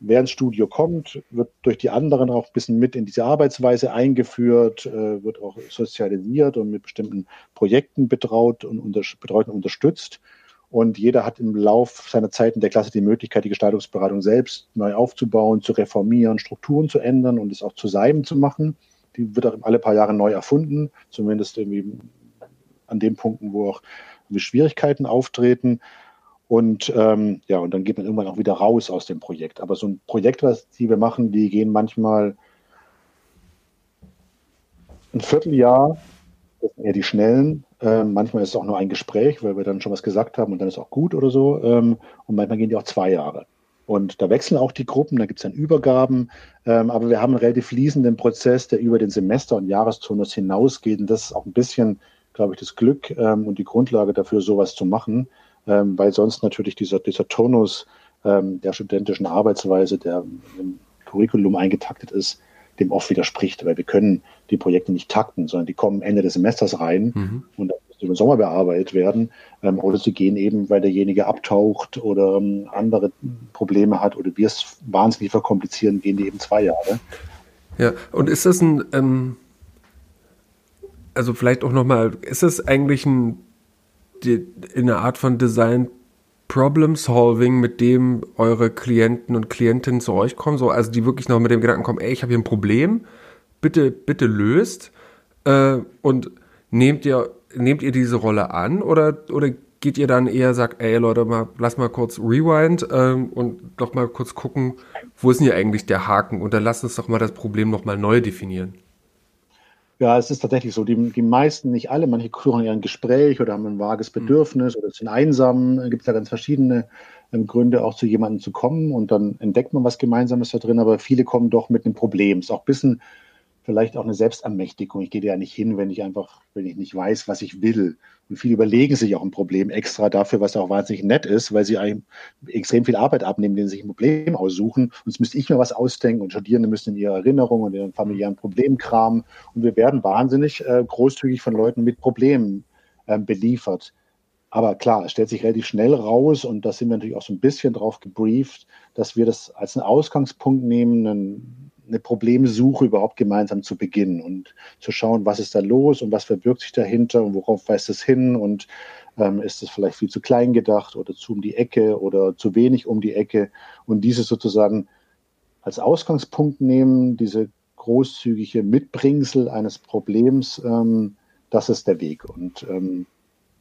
wer ins Studio kommt, wird durch die anderen auch ein bisschen mit in diese Arbeitsweise eingeführt, äh, wird auch sozialisiert und mit bestimmten Projekten betraut und, unter, betreut und unterstützt. Und jeder hat im Lauf seiner Zeit in der Klasse die Möglichkeit, die Gestaltungsberatung selbst neu aufzubauen, zu reformieren, Strukturen zu ändern und es auch zu seinem zu machen. Die wird auch alle paar Jahre neu erfunden, zumindest irgendwie an den Punkten, wo auch Schwierigkeiten auftreten. Und ähm, ja, und dann geht man irgendwann auch wieder raus aus dem Projekt. Aber so ein Projekt, was die wir machen, die gehen manchmal ein Vierteljahr, das sind eher die schnellen, ähm, manchmal ist es auch nur ein Gespräch, weil wir dann schon was gesagt haben und dann ist auch gut oder so. Ähm, und manchmal gehen die auch zwei Jahre. Und da wechseln auch die Gruppen, da gibt es dann Übergaben. Ähm, aber wir haben einen relativ fließenden Prozess, der über den Semester- und Jahresturnus hinausgeht. Und das ist auch ein bisschen, glaube ich, das Glück ähm, und die Grundlage dafür, sowas zu machen. Ähm, weil sonst natürlich dieser, dieser Turnus ähm, der studentischen Arbeitsweise, der im Curriculum eingetaktet ist, dem oft widerspricht, weil wir können die Projekte nicht takten, sondern die kommen Ende des Semesters rein mhm. und dann müssen über den Sommer bearbeitet werden. Ähm, oder sie gehen eben, weil derjenige abtaucht oder ähm, andere Probleme hat oder wir es wahnsinnig verkomplizieren, gehen die eben zwei Jahre. Ja, und ist das ein, ähm, also vielleicht auch nochmal, ist das eigentlich ein, die, in einer Art von Design Problem Solving, mit dem eure Klienten und Klientinnen zu euch kommen, so, also die wirklich noch mit dem Gedanken kommen, ey, ich habe hier ein Problem, bitte, bitte löst äh, und nehmt ihr, nehmt ihr diese Rolle an oder, oder geht ihr dann eher, sagt, ey Leute, mal, lass mal kurz rewind ähm, und doch mal kurz gucken, wo ist denn hier eigentlich der Haken und dann lasst uns doch mal das Problem nochmal neu definieren. Ja, es ist tatsächlich so. Die, die meisten, nicht alle, manche suchen ja ein Gespräch oder haben ein vages hm. Bedürfnis oder sind einsam. Gibt es ja ganz verschiedene ähm, Gründe, auch zu jemandem zu kommen und dann entdeckt man was Gemeinsames da drin. Aber viele kommen doch mit einem Problem. Ist auch ein bisschen vielleicht auch eine Selbstermächtigung. Ich gehe da ja nicht hin, wenn ich einfach, wenn ich nicht weiß, was ich will. Und viele überlegen sich auch ein Problem extra dafür, was auch wahnsinnig nett ist, weil sie einem extrem viel Arbeit abnehmen, denen sie sich ein Problem aussuchen. Und jetzt müsste ich mir was ausdenken und Studierende müssen in ihrer Erinnerung und ihren familiären Problemen kramen. Und wir werden wahnsinnig äh, großzügig von Leuten mit Problemen äh, beliefert. Aber klar, es stellt sich relativ schnell raus und da sind wir natürlich auch so ein bisschen drauf gebrieft, dass wir das als einen Ausgangspunkt nehmen, einen eine Problemsuche überhaupt gemeinsam zu beginnen und zu schauen, was ist da los und was verbirgt sich dahinter und worauf weist es hin und ähm, ist es vielleicht viel zu klein gedacht oder zu um die Ecke oder zu wenig um die Ecke und diese sozusagen als Ausgangspunkt nehmen, diese großzügige Mitbringsel eines Problems, ähm, das ist der Weg und ähm,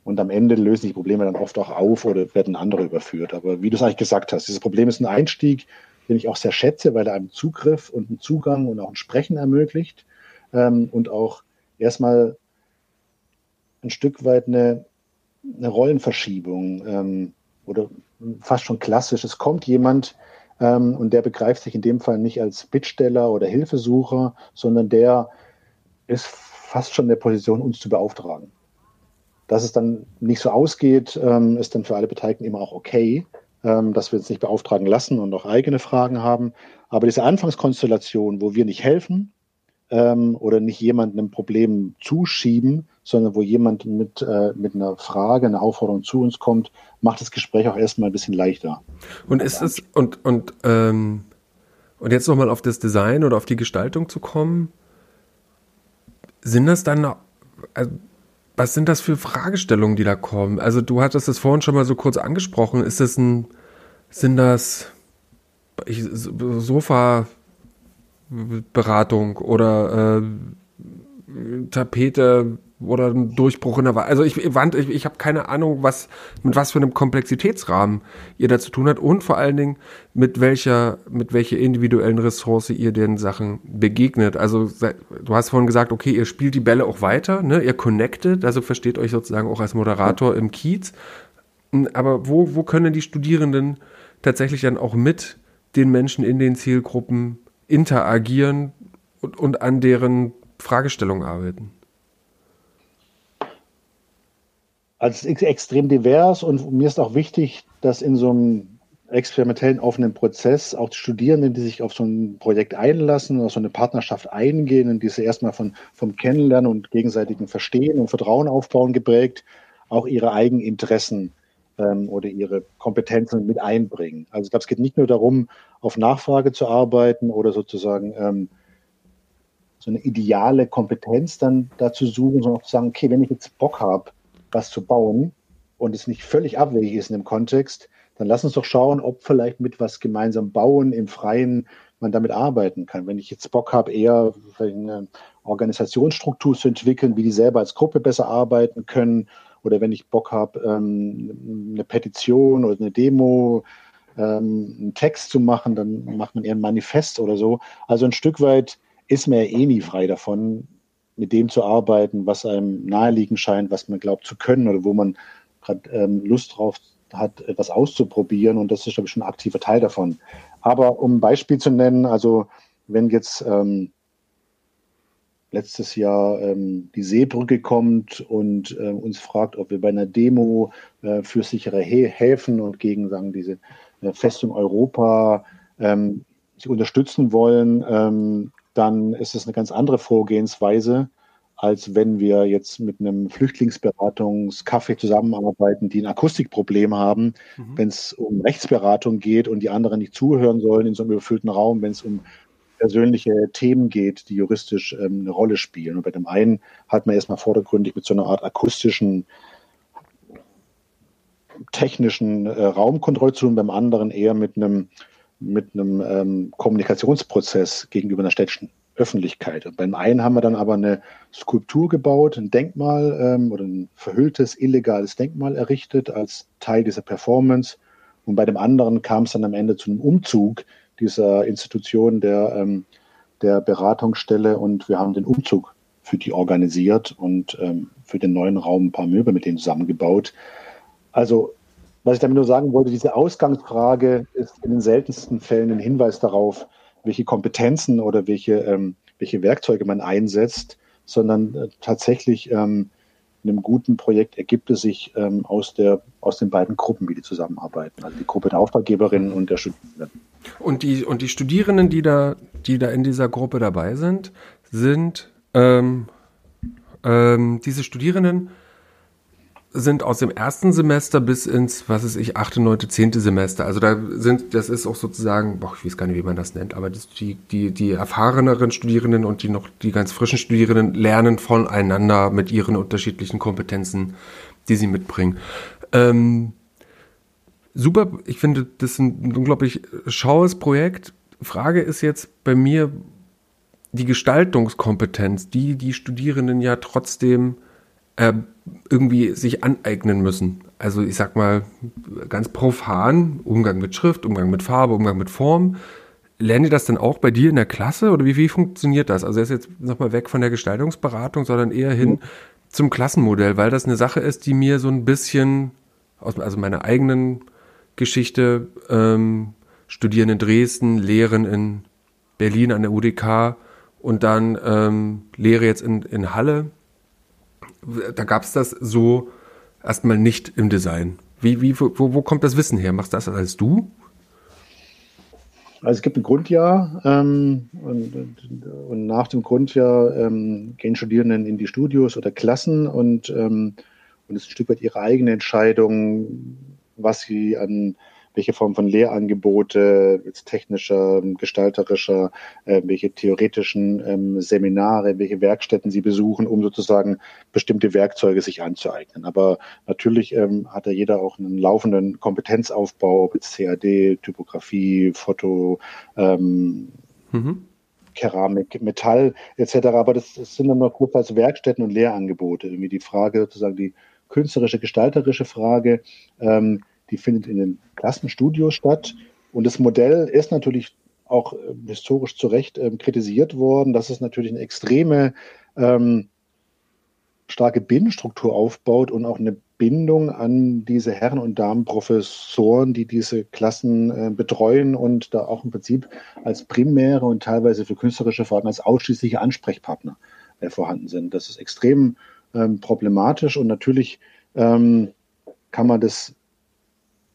und am Ende lösen die Probleme dann oft auch auf oder werden andere überführt. Aber wie du es eigentlich gesagt hast, dieses Problem ist ein Einstieg den ich auch sehr schätze, weil er einem Zugriff und einen Zugang und auch ein Sprechen ermöglicht ähm, und auch erstmal ein Stück weit eine, eine Rollenverschiebung ähm, oder fast schon klassisch. Es kommt jemand ähm, und der begreift sich in dem Fall nicht als Bittsteller oder Hilfesucher, sondern der ist fast schon in der Position, uns zu beauftragen. Dass es dann nicht so ausgeht, ähm, ist dann für alle Beteiligten immer auch okay ähm, dass wir uns nicht beauftragen lassen und auch eigene Fragen haben. Aber diese Anfangskonstellation, wo wir nicht helfen ähm, oder nicht jemandem ein Problem zuschieben, sondern wo jemand mit, äh, mit einer Frage, einer Aufforderung zu uns kommt, macht das Gespräch auch erstmal ein bisschen leichter. Und ist es, und, und, ähm, und jetzt nochmal auf das Design oder auf die Gestaltung zu kommen, sind das dann, also was sind das für Fragestellungen, die da kommen? Also du hattest es vorhin schon mal so kurz angesprochen. Ist das ein, sind das, Sofa-Beratung oder äh, Tapete oder ein Durchbruch in der Wand. Also ich, ich, ich habe keine Ahnung, was mit was für einem Komplexitätsrahmen ihr da zu tun hat und vor allen Dingen mit welcher mit welcher individuellen Ressource ihr den Sachen begegnet. Also du hast vorhin gesagt, okay, ihr spielt die Bälle auch weiter, ne? Ihr connectet, also versteht euch sozusagen auch als Moderator im Kiez. Aber wo wo können die Studierenden tatsächlich dann auch mit den Menschen in den Zielgruppen interagieren und, und an deren Fragestellungen arbeiten? Also es ist extrem divers und mir ist auch wichtig, dass in so einem experimentellen offenen Prozess auch die Studierenden, die sich auf so ein Projekt einlassen, auf so eine Partnerschaft eingehen und diese erstmal von, vom Kennenlernen und gegenseitigen Verstehen und Vertrauen aufbauen geprägt, auch ihre eigenen Interessen ähm, oder ihre Kompetenzen mit einbringen. Also ich glaube, es geht nicht nur darum, auf Nachfrage zu arbeiten oder sozusagen ähm, so eine ideale Kompetenz dann dazu suchen, sondern auch zu sagen, okay, wenn ich jetzt Bock habe, was zu bauen und es nicht völlig abwegig ist in dem Kontext, dann lass uns doch schauen, ob vielleicht mit was gemeinsam bauen im Freien man damit arbeiten kann. Wenn ich jetzt Bock habe, eher eine Organisationsstruktur zu entwickeln, wie die selber als Gruppe besser arbeiten können, oder wenn ich Bock habe, ähm, eine Petition oder eine Demo, ähm, einen Text zu machen, dann macht man eher ein Manifest oder so. Also ein Stück weit ist man ja eh nie frei davon, mit dem zu arbeiten, was einem naheliegend scheint, was man glaubt zu können oder wo man gerade ähm, Lust drauf hat, etwas auszuprobieren. Und das ist, glaube ich, schon ein aktiver Teil davon. Aber um ein Beispiel zu nennen, also wenn jetzt ähm, letztes Jahr ähm, die Seebrücke kommt und äh, uns fragt, ob wir bei einer Demo äh, für sichere Häfen und gegen sagen, diese äh, Festung Europa ähm, sie unterstützen wollen, ähm, dann ist es eine ganz andere Vorgehensweise, als wenn wir jetzt mit einem Flüchtlingsberatungscafé zusammenarbeiten, die ein Akustikproblem haben, mhm. wenn es um Rechtsberatung geht und die anderen nicht zuhören sollen in so einem überfüllten Raum, wenn es um persönliche Themen geht, die juristisch ähm, eine Rolle spielen. Und bei dem einen hat man erstmal vordergründig mit so einer Art akustischen, technischen äh, Raumkontrolle zu tun, beim anderen eher mit einem mit einem ähm, Kommunikationsprozess gegenüber einer städtischen Öffentlichkeit. Und beim einen haben wir dann aber eine Skulptur gebaut, ein Denkmal ähm, oder ein verhülltes, illegales Denkmal errichtet als Teil dieser Performance. Und bei dem anderen kam es dann am Ende zu einem Umzug dieser Institution der, ähm, der Beratungsstelle und wir haben den Umzug für die organisiert und ähm, für den neuen Raum ein paar Möbel mit denen zusammengebaut. Also was ich damit nur sagen wollte, diese Ausgangsfrage ist in den seltensten Fällen ein Hinweis darauf, welche Kompetenzen oder welche, ähm, welche Werkzeuge man einsetzt, sondern äh, tatsächlich ähm, in einem guten Projekt ergibt es sich ähm, aus, der, aus den beiden Gruppen, wie die zusammenarbeiten. Also die Gruppe der Auftraggeberinnen und der Studierenden. Und die, und die Studierenden, die da, die da in dieser Gruppe dabei sind, sind ähm, ähm, diese Studierenden sind aus dem ersten Semester bis ins, was ist ich, achte, neunte, zehnte Semester. Also da sind, das ist auch sozusagen, boah, ich weiß gar nicht, wie man das nennt, aber das, die, die, die erfahreneren Studierenden und die noch, die ganz frischen Studierenden lernen voneinander mit ihren unterschiedlichen Kompetenzen, die sie mitbringen. Ähm, super, ich finde, das ist ein unglaublich schaues Projekt. Frage ist jetzt bei mir die Gestaltungskompetenz, die die Studierenden ja trotzdem äh, irgendwie sich aneignen müssen. Also ich sag mal ganz profan, Umgang mit Schrift, Umgang mit Farbe, Umgang mit Form. Lernen die das dann auch bei dir in der Klasse oder wie, wie funktioniert das? Also er ist jetzt nochmal weg von der Gestaltungsberatung, sondern eher hin mhm. zum Klassenmodell, weil das eine Sache ist, die mir so ein bisschen aus also meiner eigenen Geschichte ähm, studieren in Dresden, lehren in Berlin an der UDK und dann ähm, lehre jetzt in, in Halle da gab es das so erstmal nicht im Design. Wie, wie, wo, wo kommt das Wissen her? Machst das als du? Also es gibt ein Grundjahr ähm, und, und, nach dem Grundjahr ähm, gehen Studierenden in die Studios oder Klassen und, ähm, und es ist ein Stück weit ihre eigene Entscheidung, was sie an welche Form von Lehrangebote, technischer, gestalterischer, äh, welche theoretischen ähm, Seminare, welche Werkstätten sie besuchen, um sozusagen bestimmte Werkzeuge sich anzueignen. Aber natürlich ähm, hat da jeder auch einen laufenden Kompetenzaufbau mit CAD, Typografie, Foto, ähm, mhm. Keramik, Metall etc. Aber das, das sind dann noch grob als Werkstätten und Lehrangebote. Irgendwie die Frage sozusagen die künstlerische, gestalterische Frage, ähm, die findet in den Klassenstudios statt. Und das Modell ist natürlich auch äh, historisch zu Recht äh, kritisiert worden, dass es natürlich eine extreme ähm, starke Binnenstruktur aufbaut und auch eine Bindung an diese Herren und Damen Professoren, die diese Klassen äh, betreuen und da auch im Prinzip als primäre und teilweise für künstlerische Fahrten als ausschließliche Ansprechpartner äh, vorhanden sind. Das ist extrem ähm, problematisch und natürlich ähm, kann man das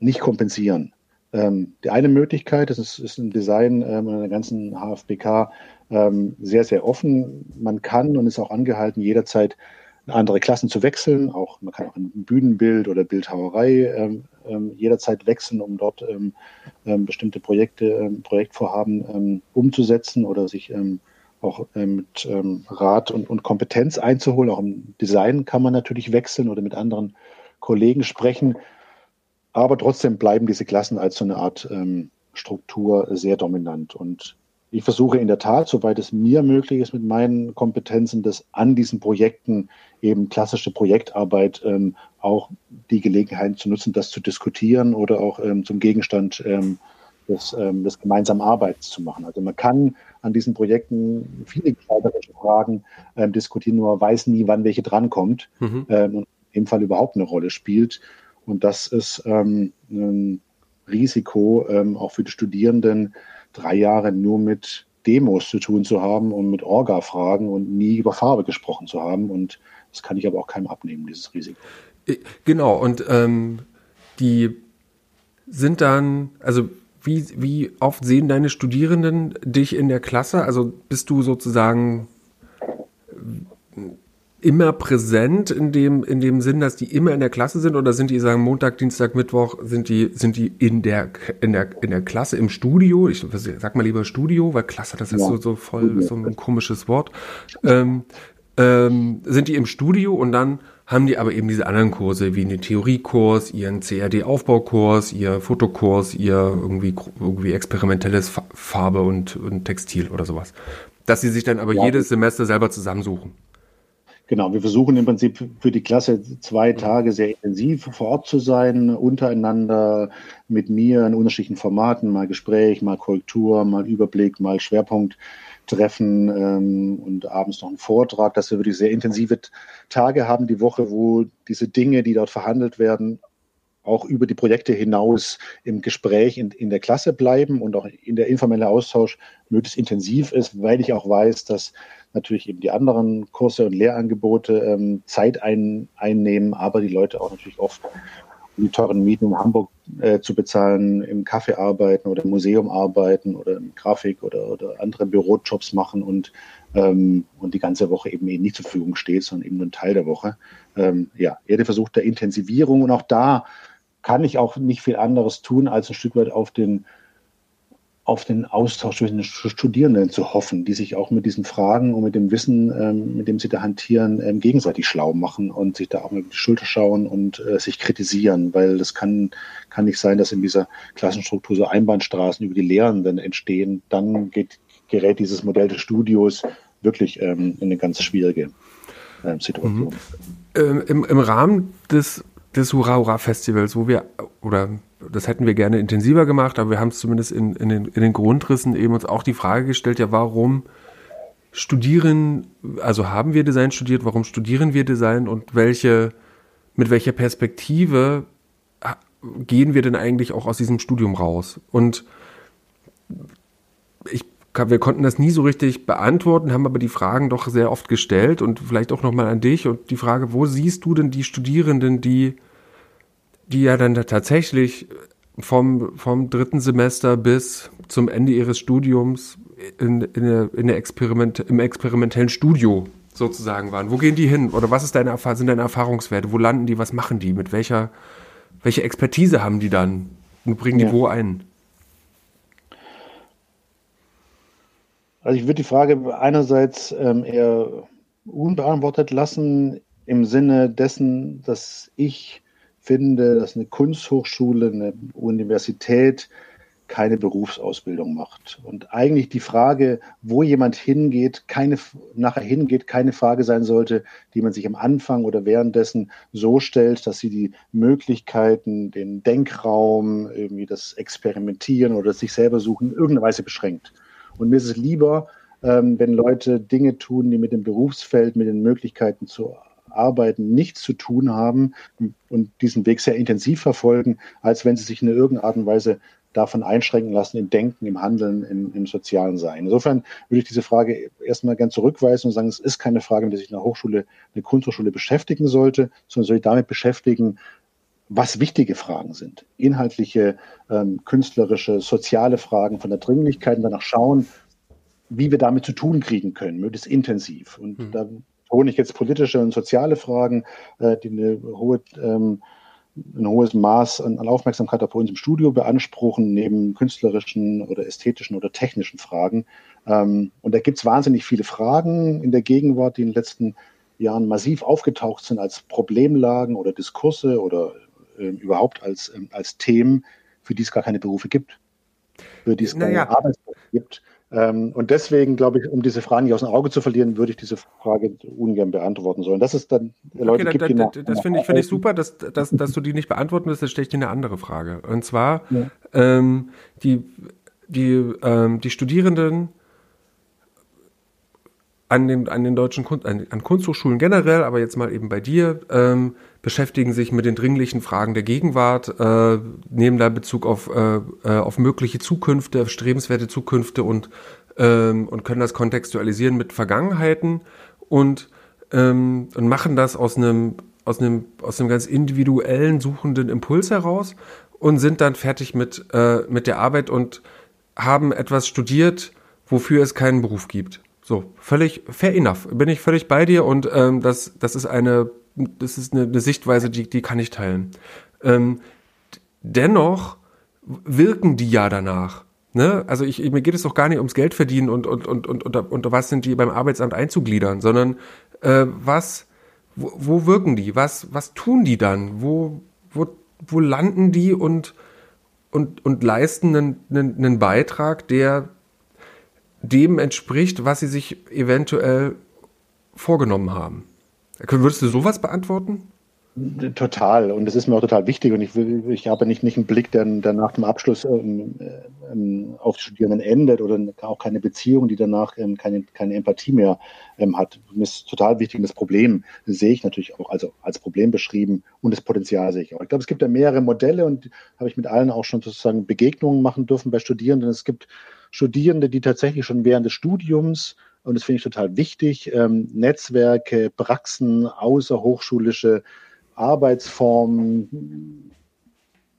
nicht kompensieren. Ähm, die eine Möglichkeit, das ist, ist im Design ähm, in der ganzen HFBK ähm, sehr, sehr offen. Man kann und ist auch angehalten, jederzeit andere Klassen zu wechseln. Auch man kann auch ein Bühnenbild oder Bildhauerei ähm, ähm, jederzeit wechseln, um dort ähm, ähm bestimmte Projekte, ähm, Projektvorhaben ähm, umzusetzen oder sich auch mit Rat und, und, Kompetenz einzuholen. Auch im Design kann man natürlich wechseln oder mit anderen Kollegen sprechen. Aber trotzdem bleiben diese Klassen als so eine Art Struktur sehr dominant. Und ich versuche in der Tat, soweit es mir möglich ist mit meinen Kompetenzen, das an diesen Projekten eben klassische Projektarbeit ähm, auch die Gelegenheit zu nutzen, das zu diskutieren oder auch ähm, zum Gegenstand ähm, des, ähm, des gemeinsamen Arbeits zu machen. Also man kann an diesen Projekten viele gestalterische Fragen ähm, diskutieren, nur weiß nie, wann welche drankommt mhm. ähm, und im Fall überhaupt eine Rolle spielt. Und das ist ähm, ein Risiko ähm, auch für die Studierenden, drei Jahre nur mit Demos zu tun zu haben und mit Orga-Fragen und nie über Farbe gesprochen zu haben. Und das kann ich aber auch keinem abnehmen, dieses Risiko. Äh, genau, und ähm, die sind dann, also wie, wie oft sehen deine Studierenden dich in der Klasse? Also bist du sozusagen immer präsent in dem, in dem Sinn, dass die immer in der Klasse sind oder sind die, sagen Montag, Dienstag, Mittwoch, sind die, sind die in der, in der, in der Klasse im Studio? Ich sag mal lieber Studio, weil Klasse, das ist ja. so, so voll, so ein komisches Wort. Ähm, ähm, sind die im Studio und dann haben die aber eben diese anderen Kurse, wie einen Theoriekurs, ihren CAD-Aufbaukurs, ihr Fotokurs, ihr irgendwie, irgendwie experimentelles Farbe und, und Textil oder sowas. Dass sie sich dann aber ja, jedes Semester selber zusammensuchen. Genau, wir versuchen im Prinzip für die Klasse zwei Tage sehr intensiv vor Ort zu sein, untereinander, mit mir in unterschiedlichen Formaten, mal Gespräch, mal Korrektur, mal Überblick, mal Schwerpunkt treffen ähm, und abends noch einen Vortrag, dass wir wirklich sehr intensive Tage haben die Woche, wo diese Dinge, die dort verhandelt werden, auch über die Projekte hinaus im Gespräch in, in der Klasse bleiben und auch in der informelle Austausch möglichst intensiv ist, weil ich auch weiß, dass natürlich eben die anderen Kurse und Lehrangebote ähm, Zeit ein, einnehmen, aber die Leute auch natürlich oft um die teuren Mieten in Hamburg äh, zu bezahlen, im Café arbeiten oder im Museum arbeiten oder im Grafik oder, oder andere Bürojobs machen und, ähm, und die ganze Woche eben, nicht zur Verfügung steht, sondern eben nur ein Teil der Woche. Ähm, ja, jeder versucht der Intensivierung und auch da kann ich auch nicht viel anderes tun, als ein Stück weit auf den, auf den Austausch zwischen den Studierenden zu hoffen, die sich auch mit diesen Fragen und mit dem Wissen, ähm, mit dem sie da hantieren, ähm, gegenseitig schlau machen und sich da auch mal über die Schulter schauen und äh, sich kritisieren, weil das kann, kann nicht sein, dass in dieser Klassenstruktur so Einbahnstraßen über die Lehrenden entstehen. Dann geht, gerät dieses Modell des Studios wirklich ähm, in eine ganz schwierige äh, Situation. Mhm. Ähm, im, Im Rahmen des des Hurra Hurra Festivals, wo wir, oder das hätten wir gerne intensiver gemacht, aber wir haben es zumindest in, in, den, in den Grundrissen eben uns auch die Frage gestellt, ja, warum studieren, also haben wir Design studiert, warum studieren wir Design und welche, mit welcher Perspektive gehen wir denn eigentlich auch aus diesem Studium raus? Und ich wir konnten das nie so richtig beantworten, haben aber die Fragen doch sehr oft gestellt und vielleicht auch nochmal an dich und die Frage, wo siehst du denn die Studierenden, die, die ja dann tatsächlich vom, vom dritten Semester bis zum Ende ihres Studiums in, in, der, in der Experiment, im experimentellen Studio sozusagen waren. Wo gehen die hin? Oder was ist deine, sind deine Erfahrungswerte? Wo landen die? Was machen die? Mit welcher, welche Expertise haben die dann? und bringen die wo ein? Also ich würde die Frage einerseits ähm, eher unbeantwortet lassen im Sinne dessen, dass ich finde, dass eine Kunsthochschule, eine Universität keine Berufsausbildung macht. Und eigentlich die Frage, wo jemand hingeht, keine, nachher hingeht, keine Frage sein sollte, die man sich am Anfang oder währenddessen so stellt, dass sie die Möglichkeiten, den Denkraum, irgendwie das Experimentieren oder sich selber suchen, in irgendeiner Weise beschränkt. Und mir ist es lieber, ähm, wenn Leute Dinge tun, die mit dem Berufsfeld, mit den Möglichkeiten zu arbeiten, nichts zu tun haben und diesen Weg sehr intensiv verfolgen, als wenn sie sich in irgendeiner Art und Weise davon einschränken lassen im Denken, im Handeln, im, im sozialen Sein. Insofern würde ich diese Frage erstmal gern zurückweisen und sagen, es ist keine Frage, mit der sich eine Hochschule, eine Kunsthochschule beschäftigen sollte, sondern soll sich damit beschäftigen, was wichtige Fragen sind. Inhaltliche, ähm, künstlerische, soziale Fragen von der Dringlichkeit und danach schauen, wie wir damit zu tun kriegen können, möglichst intensiv. Und mhm. da hole ich jetzt politische und soziale Fragen, äh, die eine hohe ähm, ein hohes Maß an, Aufmerksamkeit auch bei uns im Studio beanspruchen, neben künstlerischen oder ästhetischen oder technischen Fragen. Ähm, und da gibt es wahnsinnig viele Fragen in der Gegenwart, die in den letzten Jahren massiv aufgetaucht sind als Problemlagen oder Diskurse oder äh, überhaupt als, äh, als Themen, für die es gar keine Berufe gibt, für die es keine naja. Arbeitsplätze gibt. Ähm, und deswegen glaube ich, um diese Frage nicht aus dem Auge zu verlieren, würde ich diese Frage ungern beantworten sollen. Das ist dann, Leute okay, gibt, da, da, das finde ich, find ich super, dass, dass, dass du die nicht beantworten wirst. Das stelle ich dir eine andere Frage. Und zwar, ja. ähm, die, die, ähm, die Studierenden an den, an den deutschen Kunst, an, an Kunsthochschulen generell, aber jetzt mal eben bei dir, ähm, beschäftigen sich mit den dringlichen Fragen der Gegenwart, äh, nehmen da Bezug auf, äh, äh, auf mögliche Zukünfte, auf strebenswerte Zukünfte und, ähm, und können das kontextualisieren mit Vergangenheiten und, ähm, und machen das aus einem, aus einem, aus einem ganz individuellen, suchenden Impuls heraus und sind dann fertig mit, äh, mit der Arbeit und haben etwas studiert, wofür es keinen Beruf gibt. So, völlig fair enough. Bin ich völlig bei dir und ähm, das, das ist eine das ist eine, eine Sichtweise, die, die kann ich teilen. Ähm, dennoch wirken die ja danach. Ne? Also ich, mir geht es doch gar nicht ums Geld verdienen und, und, und, und, und, und was sind die beim Arbeitsamt einzugliedern, sondern äh, was, wo, wo wirken die? Was, was tun die dann? Wo, wo, wo landen die und, und, und leisten einen, einen, einen Beitrag, der dem entspricht, was sie sich eventuell vorgenommen haben? Würdest du sowas beantworten? Total. Und das ist mir auch total wichtig. Und ich, ich habe nicht, nicht einen Blick, der, der nach dem Abschluss ähm, ähm, auf die Studierenden endet oder auch keine Beziehung, die danach ähm, keine, keine Empathie mehr ähm, hat. Mir ist total wichtig. Und das Problem sehe ich natürlich auch also als Problem beschrieben und das Potenzial sehe ich auch. Ich glaube, es gibt ja mehrere Modelle und habe ich mit allen auch schon sozusagen Begegnungen machen dürfen bei Studierenden. Es gibt Studierende, die tatsächlich schon während des Studiums und das finde ich total wichtig, ähm, Netzwerke, Praxen, außerhochschulische Arbeitsformen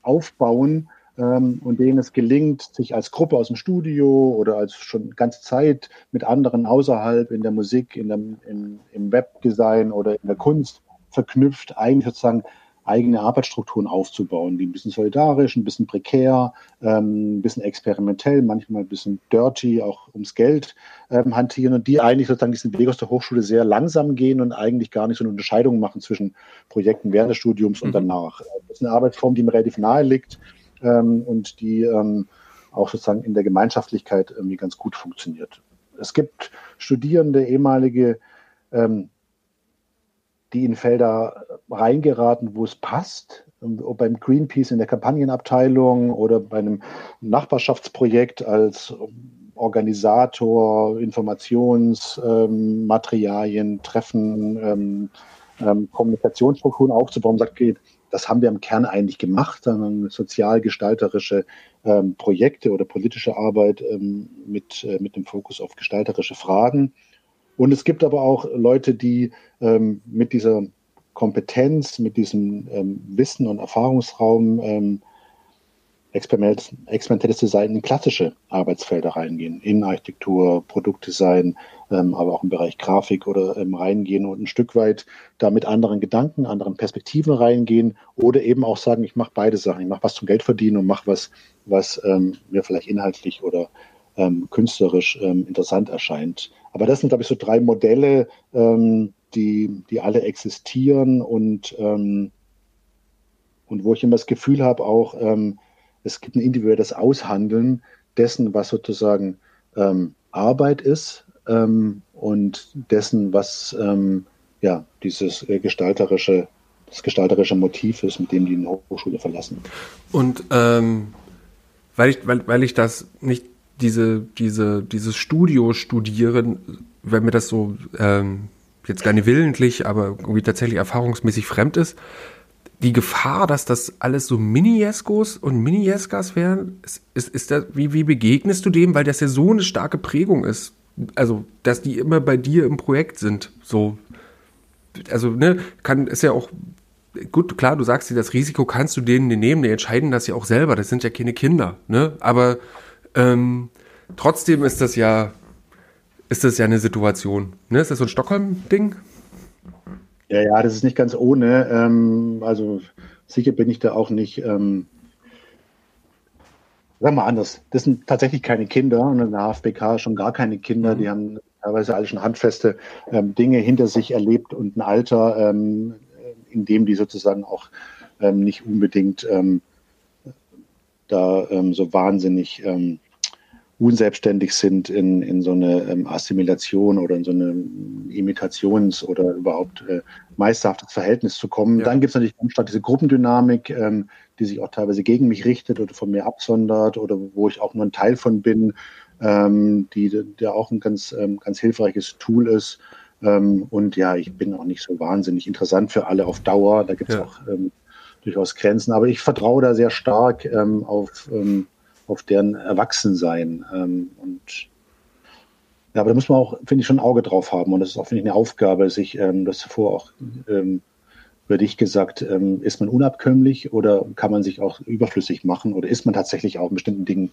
aufbauen ähm, und denen es gelingt, sich als Gruppe aus dem Studio oder als schon ganze Zeit mit anderen außerhalb in der Musik, in der, in, im Webdesign oder in der Kunst verknüpft, eigentlich sozusagen eigene Arbeitsstrukturen aufzubauen, die ein bisschen solidarisch, ein bisschen prekär, ähm, ein bisschen experimentell, manchmal ein bisschen dirty, auch ums Geld ähm, hantieren und die eigentlich sozusagen diesen Weg aus der Hochschule sehr langsam gehen und eigentlich gar nicht so eine Unterscheidung machen zwischen Projekten während des Studiums und mhm. danach. Das ist eine Arbeitsform, die mir relativ nahe liegt ähm, und die ähm, auch sozusagen in der Gemeinschaftlichkeit irgendwie ganz gut funktioniert. Es gibt Studierende, ehemalige ähm, die in Felder reingeraten, wo es passt. Ob beim Greenpeace in der Kampagnenabteilung oder bei einem Nachbarschaftsprojekt als Organisator, Informationsmaterialien, ähm, Treffen, ähm, ähm, Kommunikationsstrukturen aufzubauen, sagt, okay, das haben wir im Kern eigentlich gemacht, sondern sozial-gestalterische ähm, Projekte oder politische Arbeit ähm, mit, äh, mit dem Fokus auf gestalterische Fragen. Und es gibt aber auch Leute, die ähm, mit dieser Kompetenz, mit diesem ähm, Wissen und Erfahrungsraum ähm, experimentelles Design in klassische Arbeitsfelder reingehen, Innenarchitektur, Produktdesign, ähm, aber auch im Bereich Grafik oder ähm, reingehen und ein Stück weit da mit anderen Gedanken, anderen Perspektiven reingehen oder eben auch sagen, ich mache beide Sachen, ich mache was zum Geld verdienen und mache was, was ähm, mir vielleicht inhaltlich oder ähm, künstlerisch ähm, interessant erscheint. Aber das sind, glaube ich, so drei Modelle, ähm, die, die alle existieren und, ähm, und wo ich immer das Gefühl habe, auch ähm, es gibt ein individuelles Aushandeln dessen, was sozusagen ähm, Arbeit ist ähm, und dessen, was ähm, ja dieses äh, gestalterische, das gestalterische Motiv ist, mit dem die eine Hochschule verlassen. Und ähm, weil ich, weil, weil ich das nicht diese, diese, dieses Studio studieren, wenn mir das so ähm, jetzt gar nicht willentlich, aber irgendwie tatsächlich erfahrungsmäßig fremd ist, die Gefahr, dass das alles so Mini-Jeskos und Mini-Jeskas wären, ist, ist, ist das, wie, wie begegnest du dem? Weil das ja so eine starke Prägung ist. Also, dass die immer bei dir im Projekt sind. So, also, ne, kann, ist ja auch, gut, klar, du sagst dir, das Risiko kannst du denen nehmen, die entscheiden das ja auch selber, das sind ja keine Kinder, ne, aber, ähm, trotzdem ist das ja, ist das ja eine Situation, ne, ist das so ein Stockholm-Ding? Ja, ja, das ist nicht ganz ohne. Ähm, also sicher bin ich da auch nicht. Ähm, sagen wir anders. Das sind tatsächlich keine Kinder und in der HFBK schon gar keine Kinder. Mhm. Die haben teilweise alle schon handfeste ähm, Dinge hinter sich erlebt und ein Alter, ähm, in dem die sozusagen auch ähm, nicht unbedingt ähm, da ähm, so wahnsinnig ähm, unselbstständig sind in, in so eine ähm, Assimilation oder in so eine Imitations- oder überhaupt äh, meisterhaftes Verhältnis zu kommen. Ja. Dann gibt es natürlich ganz stark diese Gruppendynamik, ähm, die sich auch teilweise gegen mich richtet oder von mir absondert oder wo ich auch nur ein Teil von bin, ähm, die der auch ein ganz, ähm, ganz hilfreiches Tool ist. Ähm, und ja, ich bin auch nicht so wahnsinnig interessant für alle auf Dauer. Da gibt es ja. auch ähm, durchaus Grenzen. Aber ich vertraue da sehr stark ähm, auf auf deren Erwachsensein. Ähm, und ja, aber da muss man auch, finde ich, schon ein Auge drauf haben. Und das ist auch, finde ich, eine Aufgabe, sich, ähm, das zuvor auch ähm, über dich gesagt, ähm, ist man unabkömmlich oder kann man sich auch überflüssig machen oder ist man tatsächlich auch in bestimmten Dingen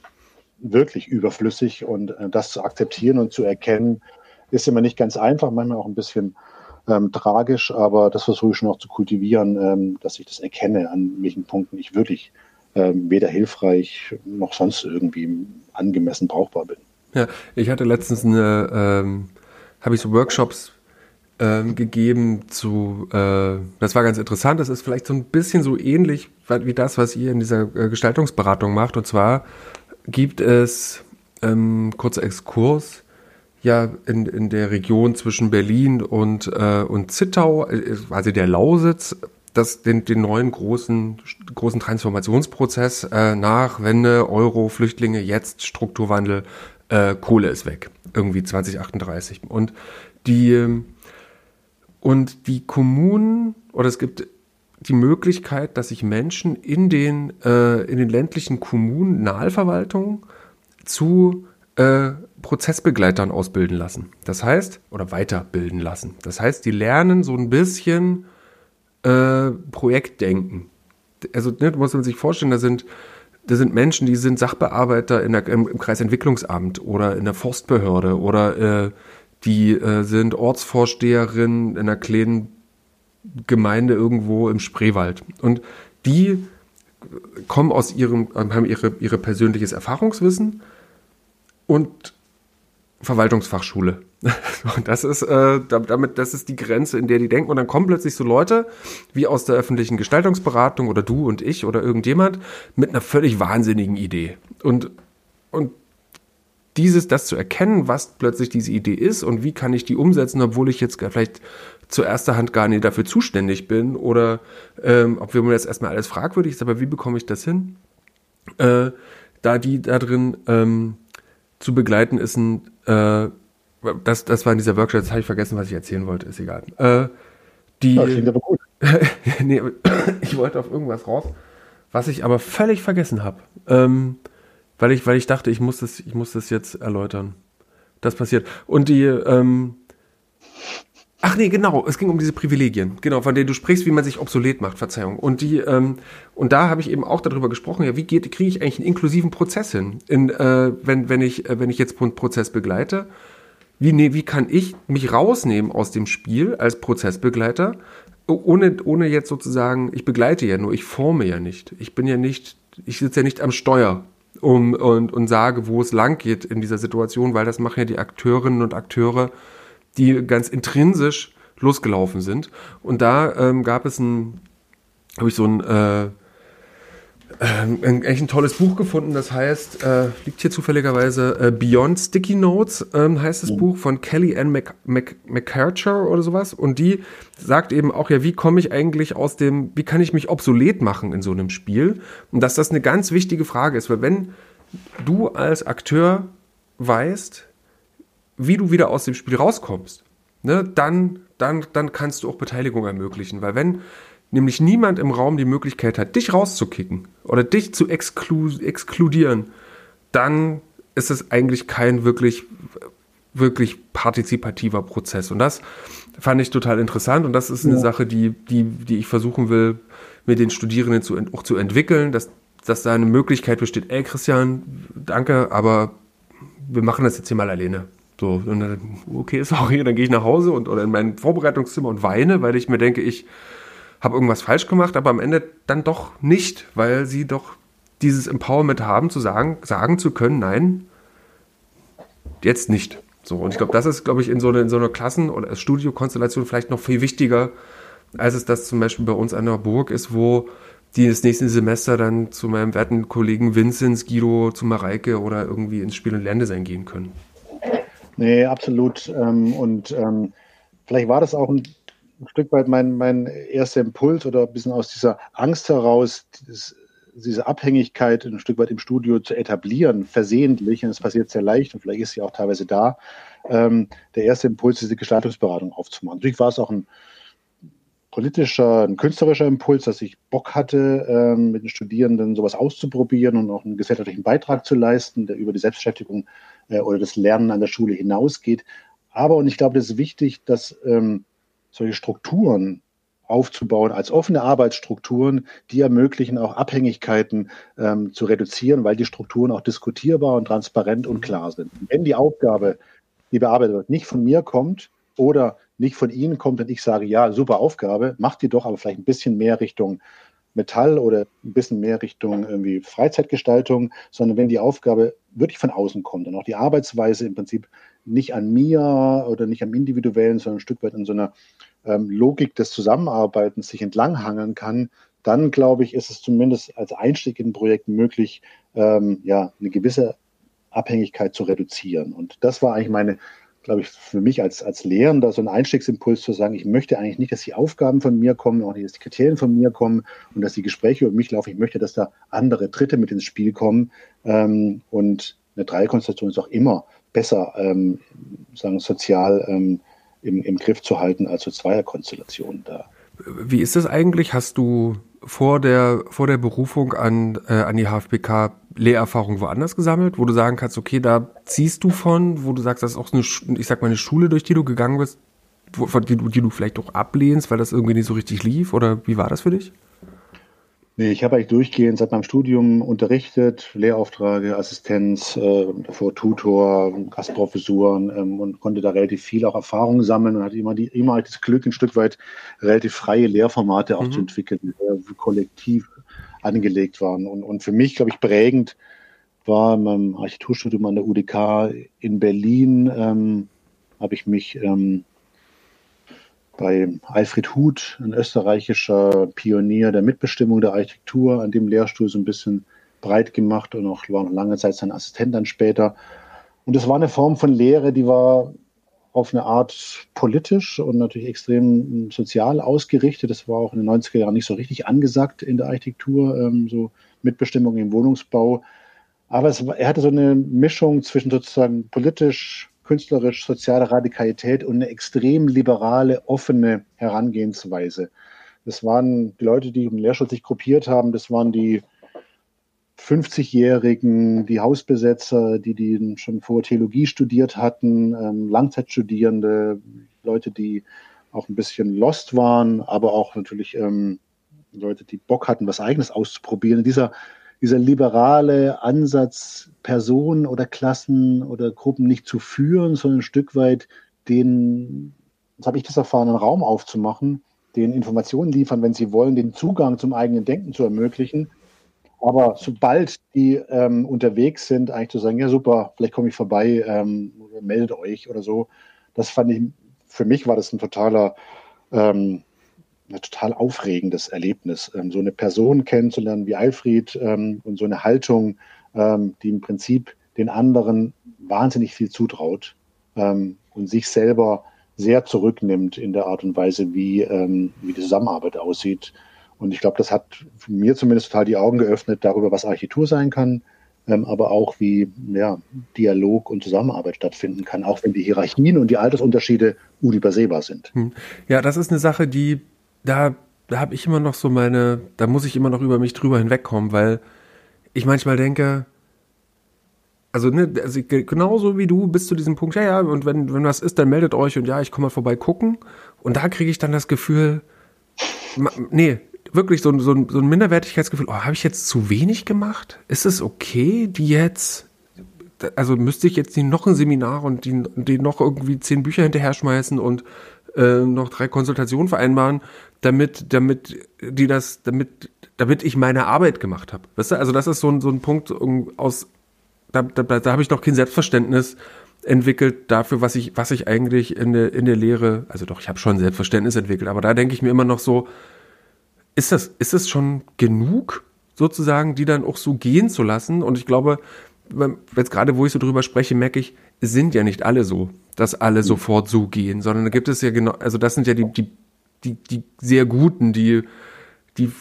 wirklich überflüssig und äh, das zu akzeptieren und zu erkennen, ist immer nicht ganz einfach, manchmal auch ein bisschen ähm, tragisch, aber das versuche ich schon auch zu kultivieren, ähm, dass ich das erkenne, an welchen Punkten ich wirklich ähm, weder hilfreich noch sonst irgendwie angemessen brauchbar bin. Ja, ich hatte letztens eine, ähm, habe ich so Workshops ähm, gegeben zu, äh, das war ganz interessant, das ist vielleicht so ein bisschen so ähnlich wie das, was ihr in dieser äh, Gestaltungsberatung macht. Und zwar gibt es, ähm, kurzer Exkurs, ja in, in der Region zwischen Berlin und, äh, und Zittau, quasi der Lausitz, das, den, den neuen großen, großen Transformationsprozess äh, nach Wende, Euro, Flüchtlinge, jetzt Strukturwandel, äh, Kohle ist weg. Irgendwie 2038. Und die, und die Kommunen, oder es gibt die Möglichkeit, dass sich Menschen in den, äh, in den ländlichen Kommunen, Nahelverwaltungen zu äh, Prozessbegleitern ausbilden lassen. Das heißt, oder weiterbilden lassen. Das heißt, die lernen so ein bisschen äh, Projektdenken. Also ne, muss man sich vorstellen, da sind, da sind Menschen, die sind Sachbearbeiter in der, im, im Kreisentwicklungsamt oder in der Forstbehörde oder äh, die äh, sind Ortsvorsteherin in einer kleinen Gemeinde irgendwo im Spreewald. Und die kommen aus ihrem, haben ihre, ihre persönliches Erfahrungswissen und Verwaltungsfachschule. Und das ist, äh, damit, das ist die Grenze, in der die denken. Und dann kommen plötzlich so Leute wie aus der öffentlichen Gestaltungsberatung oder du und ich oder irgendjemand mit einer völlig wahnsinnigen Idee. Und, und dieses, das zu erkennen, was plötzlich diese Idee ist und wie kann ich die umsetzen, obwohl ich jetzt vielleicht zur erster Hand gar nicht dafür zuständig bin oder ähm, ob wir mir jetzt erstmal alles fragwürdig ist, aber wie bekomme ich das hin? Äh, da die da drin ähm, zu begleiten ist ein, äh, das, das war in dieser Workshop, jetzt habe ich vergessen, was ich erzählen wollte, ist egal. Äh, die, ja, klingt aber gut. nee, ich wollte auf irgendwas raus, was ich aber völlig vergessen habe. Ähm, weil ich, weil ich dachte, ich muss das, ich muss das jetzt erläutern. Das passiert. Und die, ähm, Ach nee, genau, es ging um diese Privilegien, genau, von denen du sprichst, wie man sich obsolet macht, Verzeihung. Und die, ähm, und da habe ich eben auch darüber gesprochen, ja, wie geht, kriege ich eigentlich einen inklusiven Prozess hin, in, äh, wenn, wenn ich, äh, wenn ich jetzt einen Prozess begleite, wie, nee, wie kann ich mich rausnehmen aus dem Spiel als Prozessbegleiter, ohne, ohne jetzt sozusagen, ich begleite ja nur, ich forme ja nicht. Ich bin ja nicht, ich sitze ja nicht am Steuer um, und, und sage, wo es lang geht in dieser Situation, weil das machen ja die Akteurinnen und Akteure die ganz intrinsisch losgelaufen sind. Und da ähm, gab es ein, habe ich so ein, äh, ähm, eigentlich ein tolles Buch gefunden, das heißt, äh, liegt hier zufälligerweise äh, Beyond Sticky Notes, ähm, heißt das ja. Buch von Kelly Ann Mc, Mc, McCarcher oder sowas. Und die sagt eben auch, ja, wie komme ich eigentlich aus dem, wie kann ich mich obsolet machen in so einem Spiel? Und dass das eine ganz wichtige Frage ist, weil wenn du als Akteur weißt, wie du wieder aus dem Spiel rauskommst, ne, dann, dann, dann kannst du auch Beteiligung ermöglichen. Weil wenn nämlich niemand im Raum die Möglichkeit hat, dich rauszukicken oder dich zu exklu exkludieren, dann ist es eigentlich kein wirklich, wirklich partizipativer Prozess. Und das fand ich total interessant und das ist eine ja. Sache, die, die, die ich versuchen will, mit den Studierenden zu, auch zu entwickeln, dass, dass da eine Möglichkeit besteht, ey Christian, danke, aber wir machen das jetzt hier mal alleine. So, und dann, okay, sorry, dann gehe ich nach Hause und oder in mein Vorbereitungszimmer und weine, weil ich mir denke, ich habe irgendwas falsch gemacht, aber am Ende dann doch nicht, weil sie doch dieses Empowerment haben, zu sagen, sagen zu können, nein, jetzt nicht. So, und ich glaube, das ist, glaube ich, in so, eine, in so einer Klassen- oder Studiokonstellation vielleicht noch viel wichtiger, als es das zum Beispiel bei uns an der Burg ist, wo die das nächste Semester dann zu meinem werten Kollegen Vinzenz, Guido, zu Mareike oder irgendwie ins Spiel- und Lerndesign gehen können. Nee, absolut. Ähm, und ähm, vielleicht war das auch ein, Stück weit mein, mein erster Impuls oder ein bisschen aus dieser Angst heraus, dieses, diese Abhängigkeit ein Stück weit im Studio zu etablieren, versehentlich, und es passiert sehr leicht und vielleicht ist sie auch teilweise da, ähm, der erste Impuls, diese Gestaltungsberatung aufzumachen. Natürlich war es auch ein politischer, ein künstlerischer Impuls, dass ich Bock hatte, ähm, mit den Studierenden sowas auszuprobieren und auch einen gesellschaftlichen Beitrag zu leisten, der über die Selbstbeschäftigung äh, oder das Lernen an der Schule hinausgeht. Aber, und ich glaube, das ist wichtig, dass ähm, solche Strukturen aufzubauen als offene Arbeitsstrukturen, die ermöglichen auch Abhängigkeiten ähm, zu reduzieren, weil die Strukturen auch diskutierbar und transparent und klar sind. Wenn die Aufgabe, die bearbeitet wird, nicht von mir kommt oder nicht von Ihnen kommt und ich sage, ja, super Aufgabe, macht die doch aber vielleicht ein bisschen mehr Richtung Metall oder ein bisschen mehr Richtung irgendwie Freizeitgestaltung, sondern wenn die Aufgabe wirklich von außen kommt und auch die Arbeitsweise im Prinzip nicht an mir oder nicht am Individuellen, sondern ein Stück weit in so einer ähm, Logik des Zusammenarbeitens sich entlanghangeln kann, dann glaube ich, ist es zumindest als Einstieg in ein Projekt möglich, ähm, ja, eine gewisse Abhängigkeit zu reduzieren. Und das war eigentlich meine glaube ich, für mich als, als Lehrender so ein Einstiegsimpuls zu sagen, ich möchte eigentlich nicht, dass die Aufgaben von mir kommen, auch nicht, dass die Kriterien von mir kommen und dass die Gespräche über mich laufen. Ich möchte, dass da andere Dritte mit ins Spiel kommen. Ähm, und eine Dreierkonstellation ist auch immer besser, ähm, sagen, sozial ähm, im, im Griff zu halten als so Zweierkonstellationen da. Wie ist das eigentlich? Hast du vor der, vor der Berufung an, äh, an die HFBK Lehrerfahrung woanders gesammelt, wo du sagen kannst, okay, da ziehst du von, wo du sagst, das ist auch eine, ich sag mal, eine Schule, durch die du gegangen bist, wo, die, du, die du vielleicht auch ablehnst, weil das irgendwie nicht so richtig lief? Oder wie war das für dich? Nee, ich habe eigentlich durchgehend seit meinem Studium unterrichtet, Lehraufträge, Assistenz, äh, davor Tutor, Gastprofessuren ähm, und konnte da relativ viel auch Erfahrung sammeln und hatte immer, die, immer halt das Glück, ein Stück weit relativ freie Lehrformate auch mhm. zu entwickeln, sehr kollektiv angelegt waren. Und, und für mich, glaube ich, prägend war in meinem Architekturstudium an der UDK in Berlin, ähm, habe ich mich ähm, bei Alfred Huth, ein österreichischer Pionier der Mitbestimmung der Architektur, an dem Lehrstuhl so ein bisschen breit gemacht und auch war noch lange Zeit sein Assistent dann später. Und es war eine Form von Lehre, die war auf eine Art politisch und natürlich extrem sozial ausgerichtet. Das war auch in den 90er Jahren nicht so richtig angesagt in der Architektur, ähm, so Mitbestimmung im Wohnungsbau. Aber es, er hatte so eine Mischung zwischen sozusagen politisch künstlerisch soziale Radikalität und eine extrem liberale, offene Herangehensweise. Das waren die Leute, die im Lehrstuhl sich gruppiert haben, das waren die 50-Jährigen, die Hausbesetzer, die, die schon vor Theologie studiert hatten, ähm, Langzeitstudierende, Leute, die auch ein bisschen lost waren, aber auch natürlich ähm, Leute, die Bock hatten, was eigenes auszuprobieren. Dieser, dieser liberale Ansatz, Personen oder Klassen oder Gruppen nicht zu führen, sondern ein Stück weit den, jetzt habe ich das erfahren, einen Raum aufzumachen, den Informationen liefern, wenn sie wollen, den Zugang zum eigenen Denken zu ermöglichen. Aber sobald die ähm, unterwegs sind, eigentlich zu sagen, ja super, vielleicht komme ich vorbei, ähm, meldet euch oder so, das fand ich, für mich war das ein totaler, ähm, ein total aufregendes Erlebnis, ähm, so eine Person kennenzulernen wie Alfred ähm, und so eine Haltung, ähm, die im Prinzip den anderen wahnsinnig viel zutraut und sich selber sehr zurücknimmt in der Art und Weise, wie, wie die Zusammenarbeit aussieht. Und ich glaube, das hat mir zumindest total die Augen geöffnet darüber, was Architektur sein kann, ähm, aber auch wie ja, Dialog und Zusammenarbeit stattfinden kann, auch wenn die Hierarchien und die Altersunterschiede unübersehbar sind. Hm. Ja, das ist eine Sache, die da, da habe ich immer noch so meine, da muss ich immer noch über mich drüber hinwegkommen, weil ich manchmal denke, also, ne, also genauso wie du bis zu diesem Punkt, ja, ja, und wenn, wenn was ist, dann meldet euch und ja, ich komme mal vorbei gucken. Und da kriege ich dann das Gefühl, nee, wirklich so, so, so ein Minderwertigkeitsgefühl, oh, habe ich jetzt zu wenig gemacht? Ist es okay, die jetzt, also müsste ich jetzt die noch ein Seminar und die, die noch irgendwie zehn Bücher hinterher schmeißen und äh, noch drei Konsultationen vereinbaren, damit, damit die das, damit, damit ich meine Arbeit gemacht habe. Weißt du, also das ist so ein, so ein Punkt aus da, da, da habe ich noch kein Selbstverständnis entwickelt dafür, was ich, was ich eigentlich in der, in der Lehre, also doch, ich habe schon Selbstverständnis entwickelt, aber da denke ich mir immer noch so, ist das, ist das schon genug, sozusagen, die dann auch so gehen zu lassen? Und ich glaube, jetzt gerade, wo ich so drüber spreche, merke ich, es sind ja nicht alle so, dass alle sofort so gehen, sondern da gibt es ja genau, also das sind ja die, die, die, die sehr guten, die, die,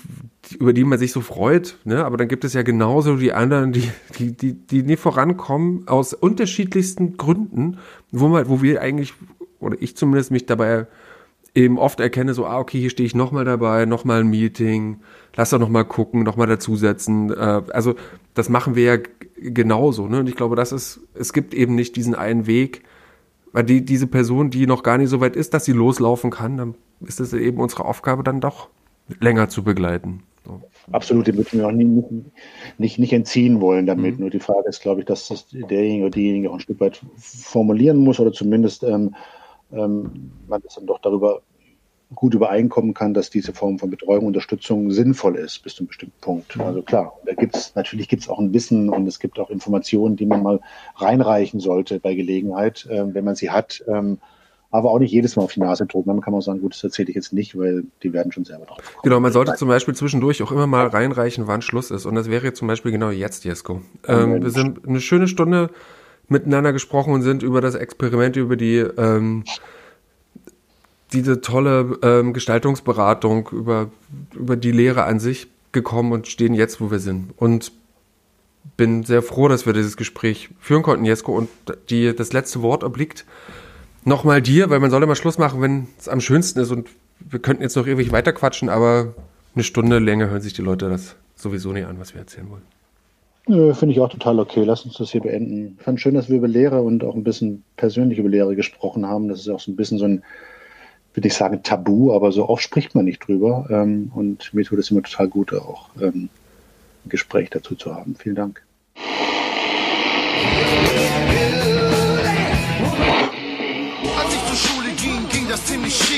über die man sich so freut, ne? aber dann gibt es ja genauso die anderen, die, die, die, die nie vorankommen, aus unterschiedlichsten Gründen, wo man, wo wir eigentlich, oder ich zumindest mich dabei eben oft erkenne, so, ah, okay, hier stehe ich nochmal dabei, nochmal ein Meeting, lass doch nochmal gucken, nochmal dazusetzen. Äh, also das machen wir ja genauso, ne? Und ich glaube, das ist, es gibt eben nicht diesen einen Weg, weil die, diese Person, die noch gar nicht so weit ist, dass sie loslaufen kann, dann ist es eben unsere Aufgabe dann doch länger zu begleiten. So. Absolut, die würden wir auch nie, nicht, nicht entziehen wollen damit. Mhm. Nur die Frage ist, glaube ich, dass das derjenige oder diejenige auch ein Stück weit formulieren muss oder zumindest ähm, ähm, man das dann doch darüber gut übereinkommen kann, dass diese Form von Betreuung und Unterstützung sinnvoll ist bis zu einem bestimmten Punkt. Also klar, da gibt's natürlich gibt's auch ein Wissen und es gibt auch Informationen, die man mal reinreichen sollte bei Gelegenheit, äh, wenn man sie hat. Ähm, aber auch nicht jedes Mal auf die Nase drücken. Dann kann man sagen, gut, das erzähle ich jetzt nicht, weil die werden schon selber drauf kommen. Genau, man sollte zum Beispiel zwischendurch auch immer mal reinreichen, wann Schluss ist. Und das wäre jetzt zum Beispiel genau jetzt, Jesko. Ähm, wir sind eine schöne Stunde miteinander gesprochen und sind über das Experiment, über die ähm, diese tolle ähm, Gestaltungsberatung, über, über die Lehre an sich gekommen und stehen jetzt, wo wir sind. Und bin sehr froh, dass wir dieses Gespräch führen konnten, Jesko. Und die, das letzte Wort obliegt nochmal dir, weil man soll immer Schluss machen, wenn es am schönsten ist und wir könnten jetzt noch ewig weiterquatschen, aber eine Stunde länger hören sich die Leute das sowieso nicht an, was wir erzählen wollen. Finde ich auch total okay. Lass uns das hier beenden. Ich fand schön, dass wir über Lehre und auch ein bisschen persönlich über Lehre gesprochen haben. Das ist auch so ein bisschen so ein, würde ich sagen, Tabu, aber so oft spricht man nicht drüber. Ähm, und mir tut es immer total gut, auch ähm, ein Gespräch dazu zu haben. Vielen Dank. ziemlich schief.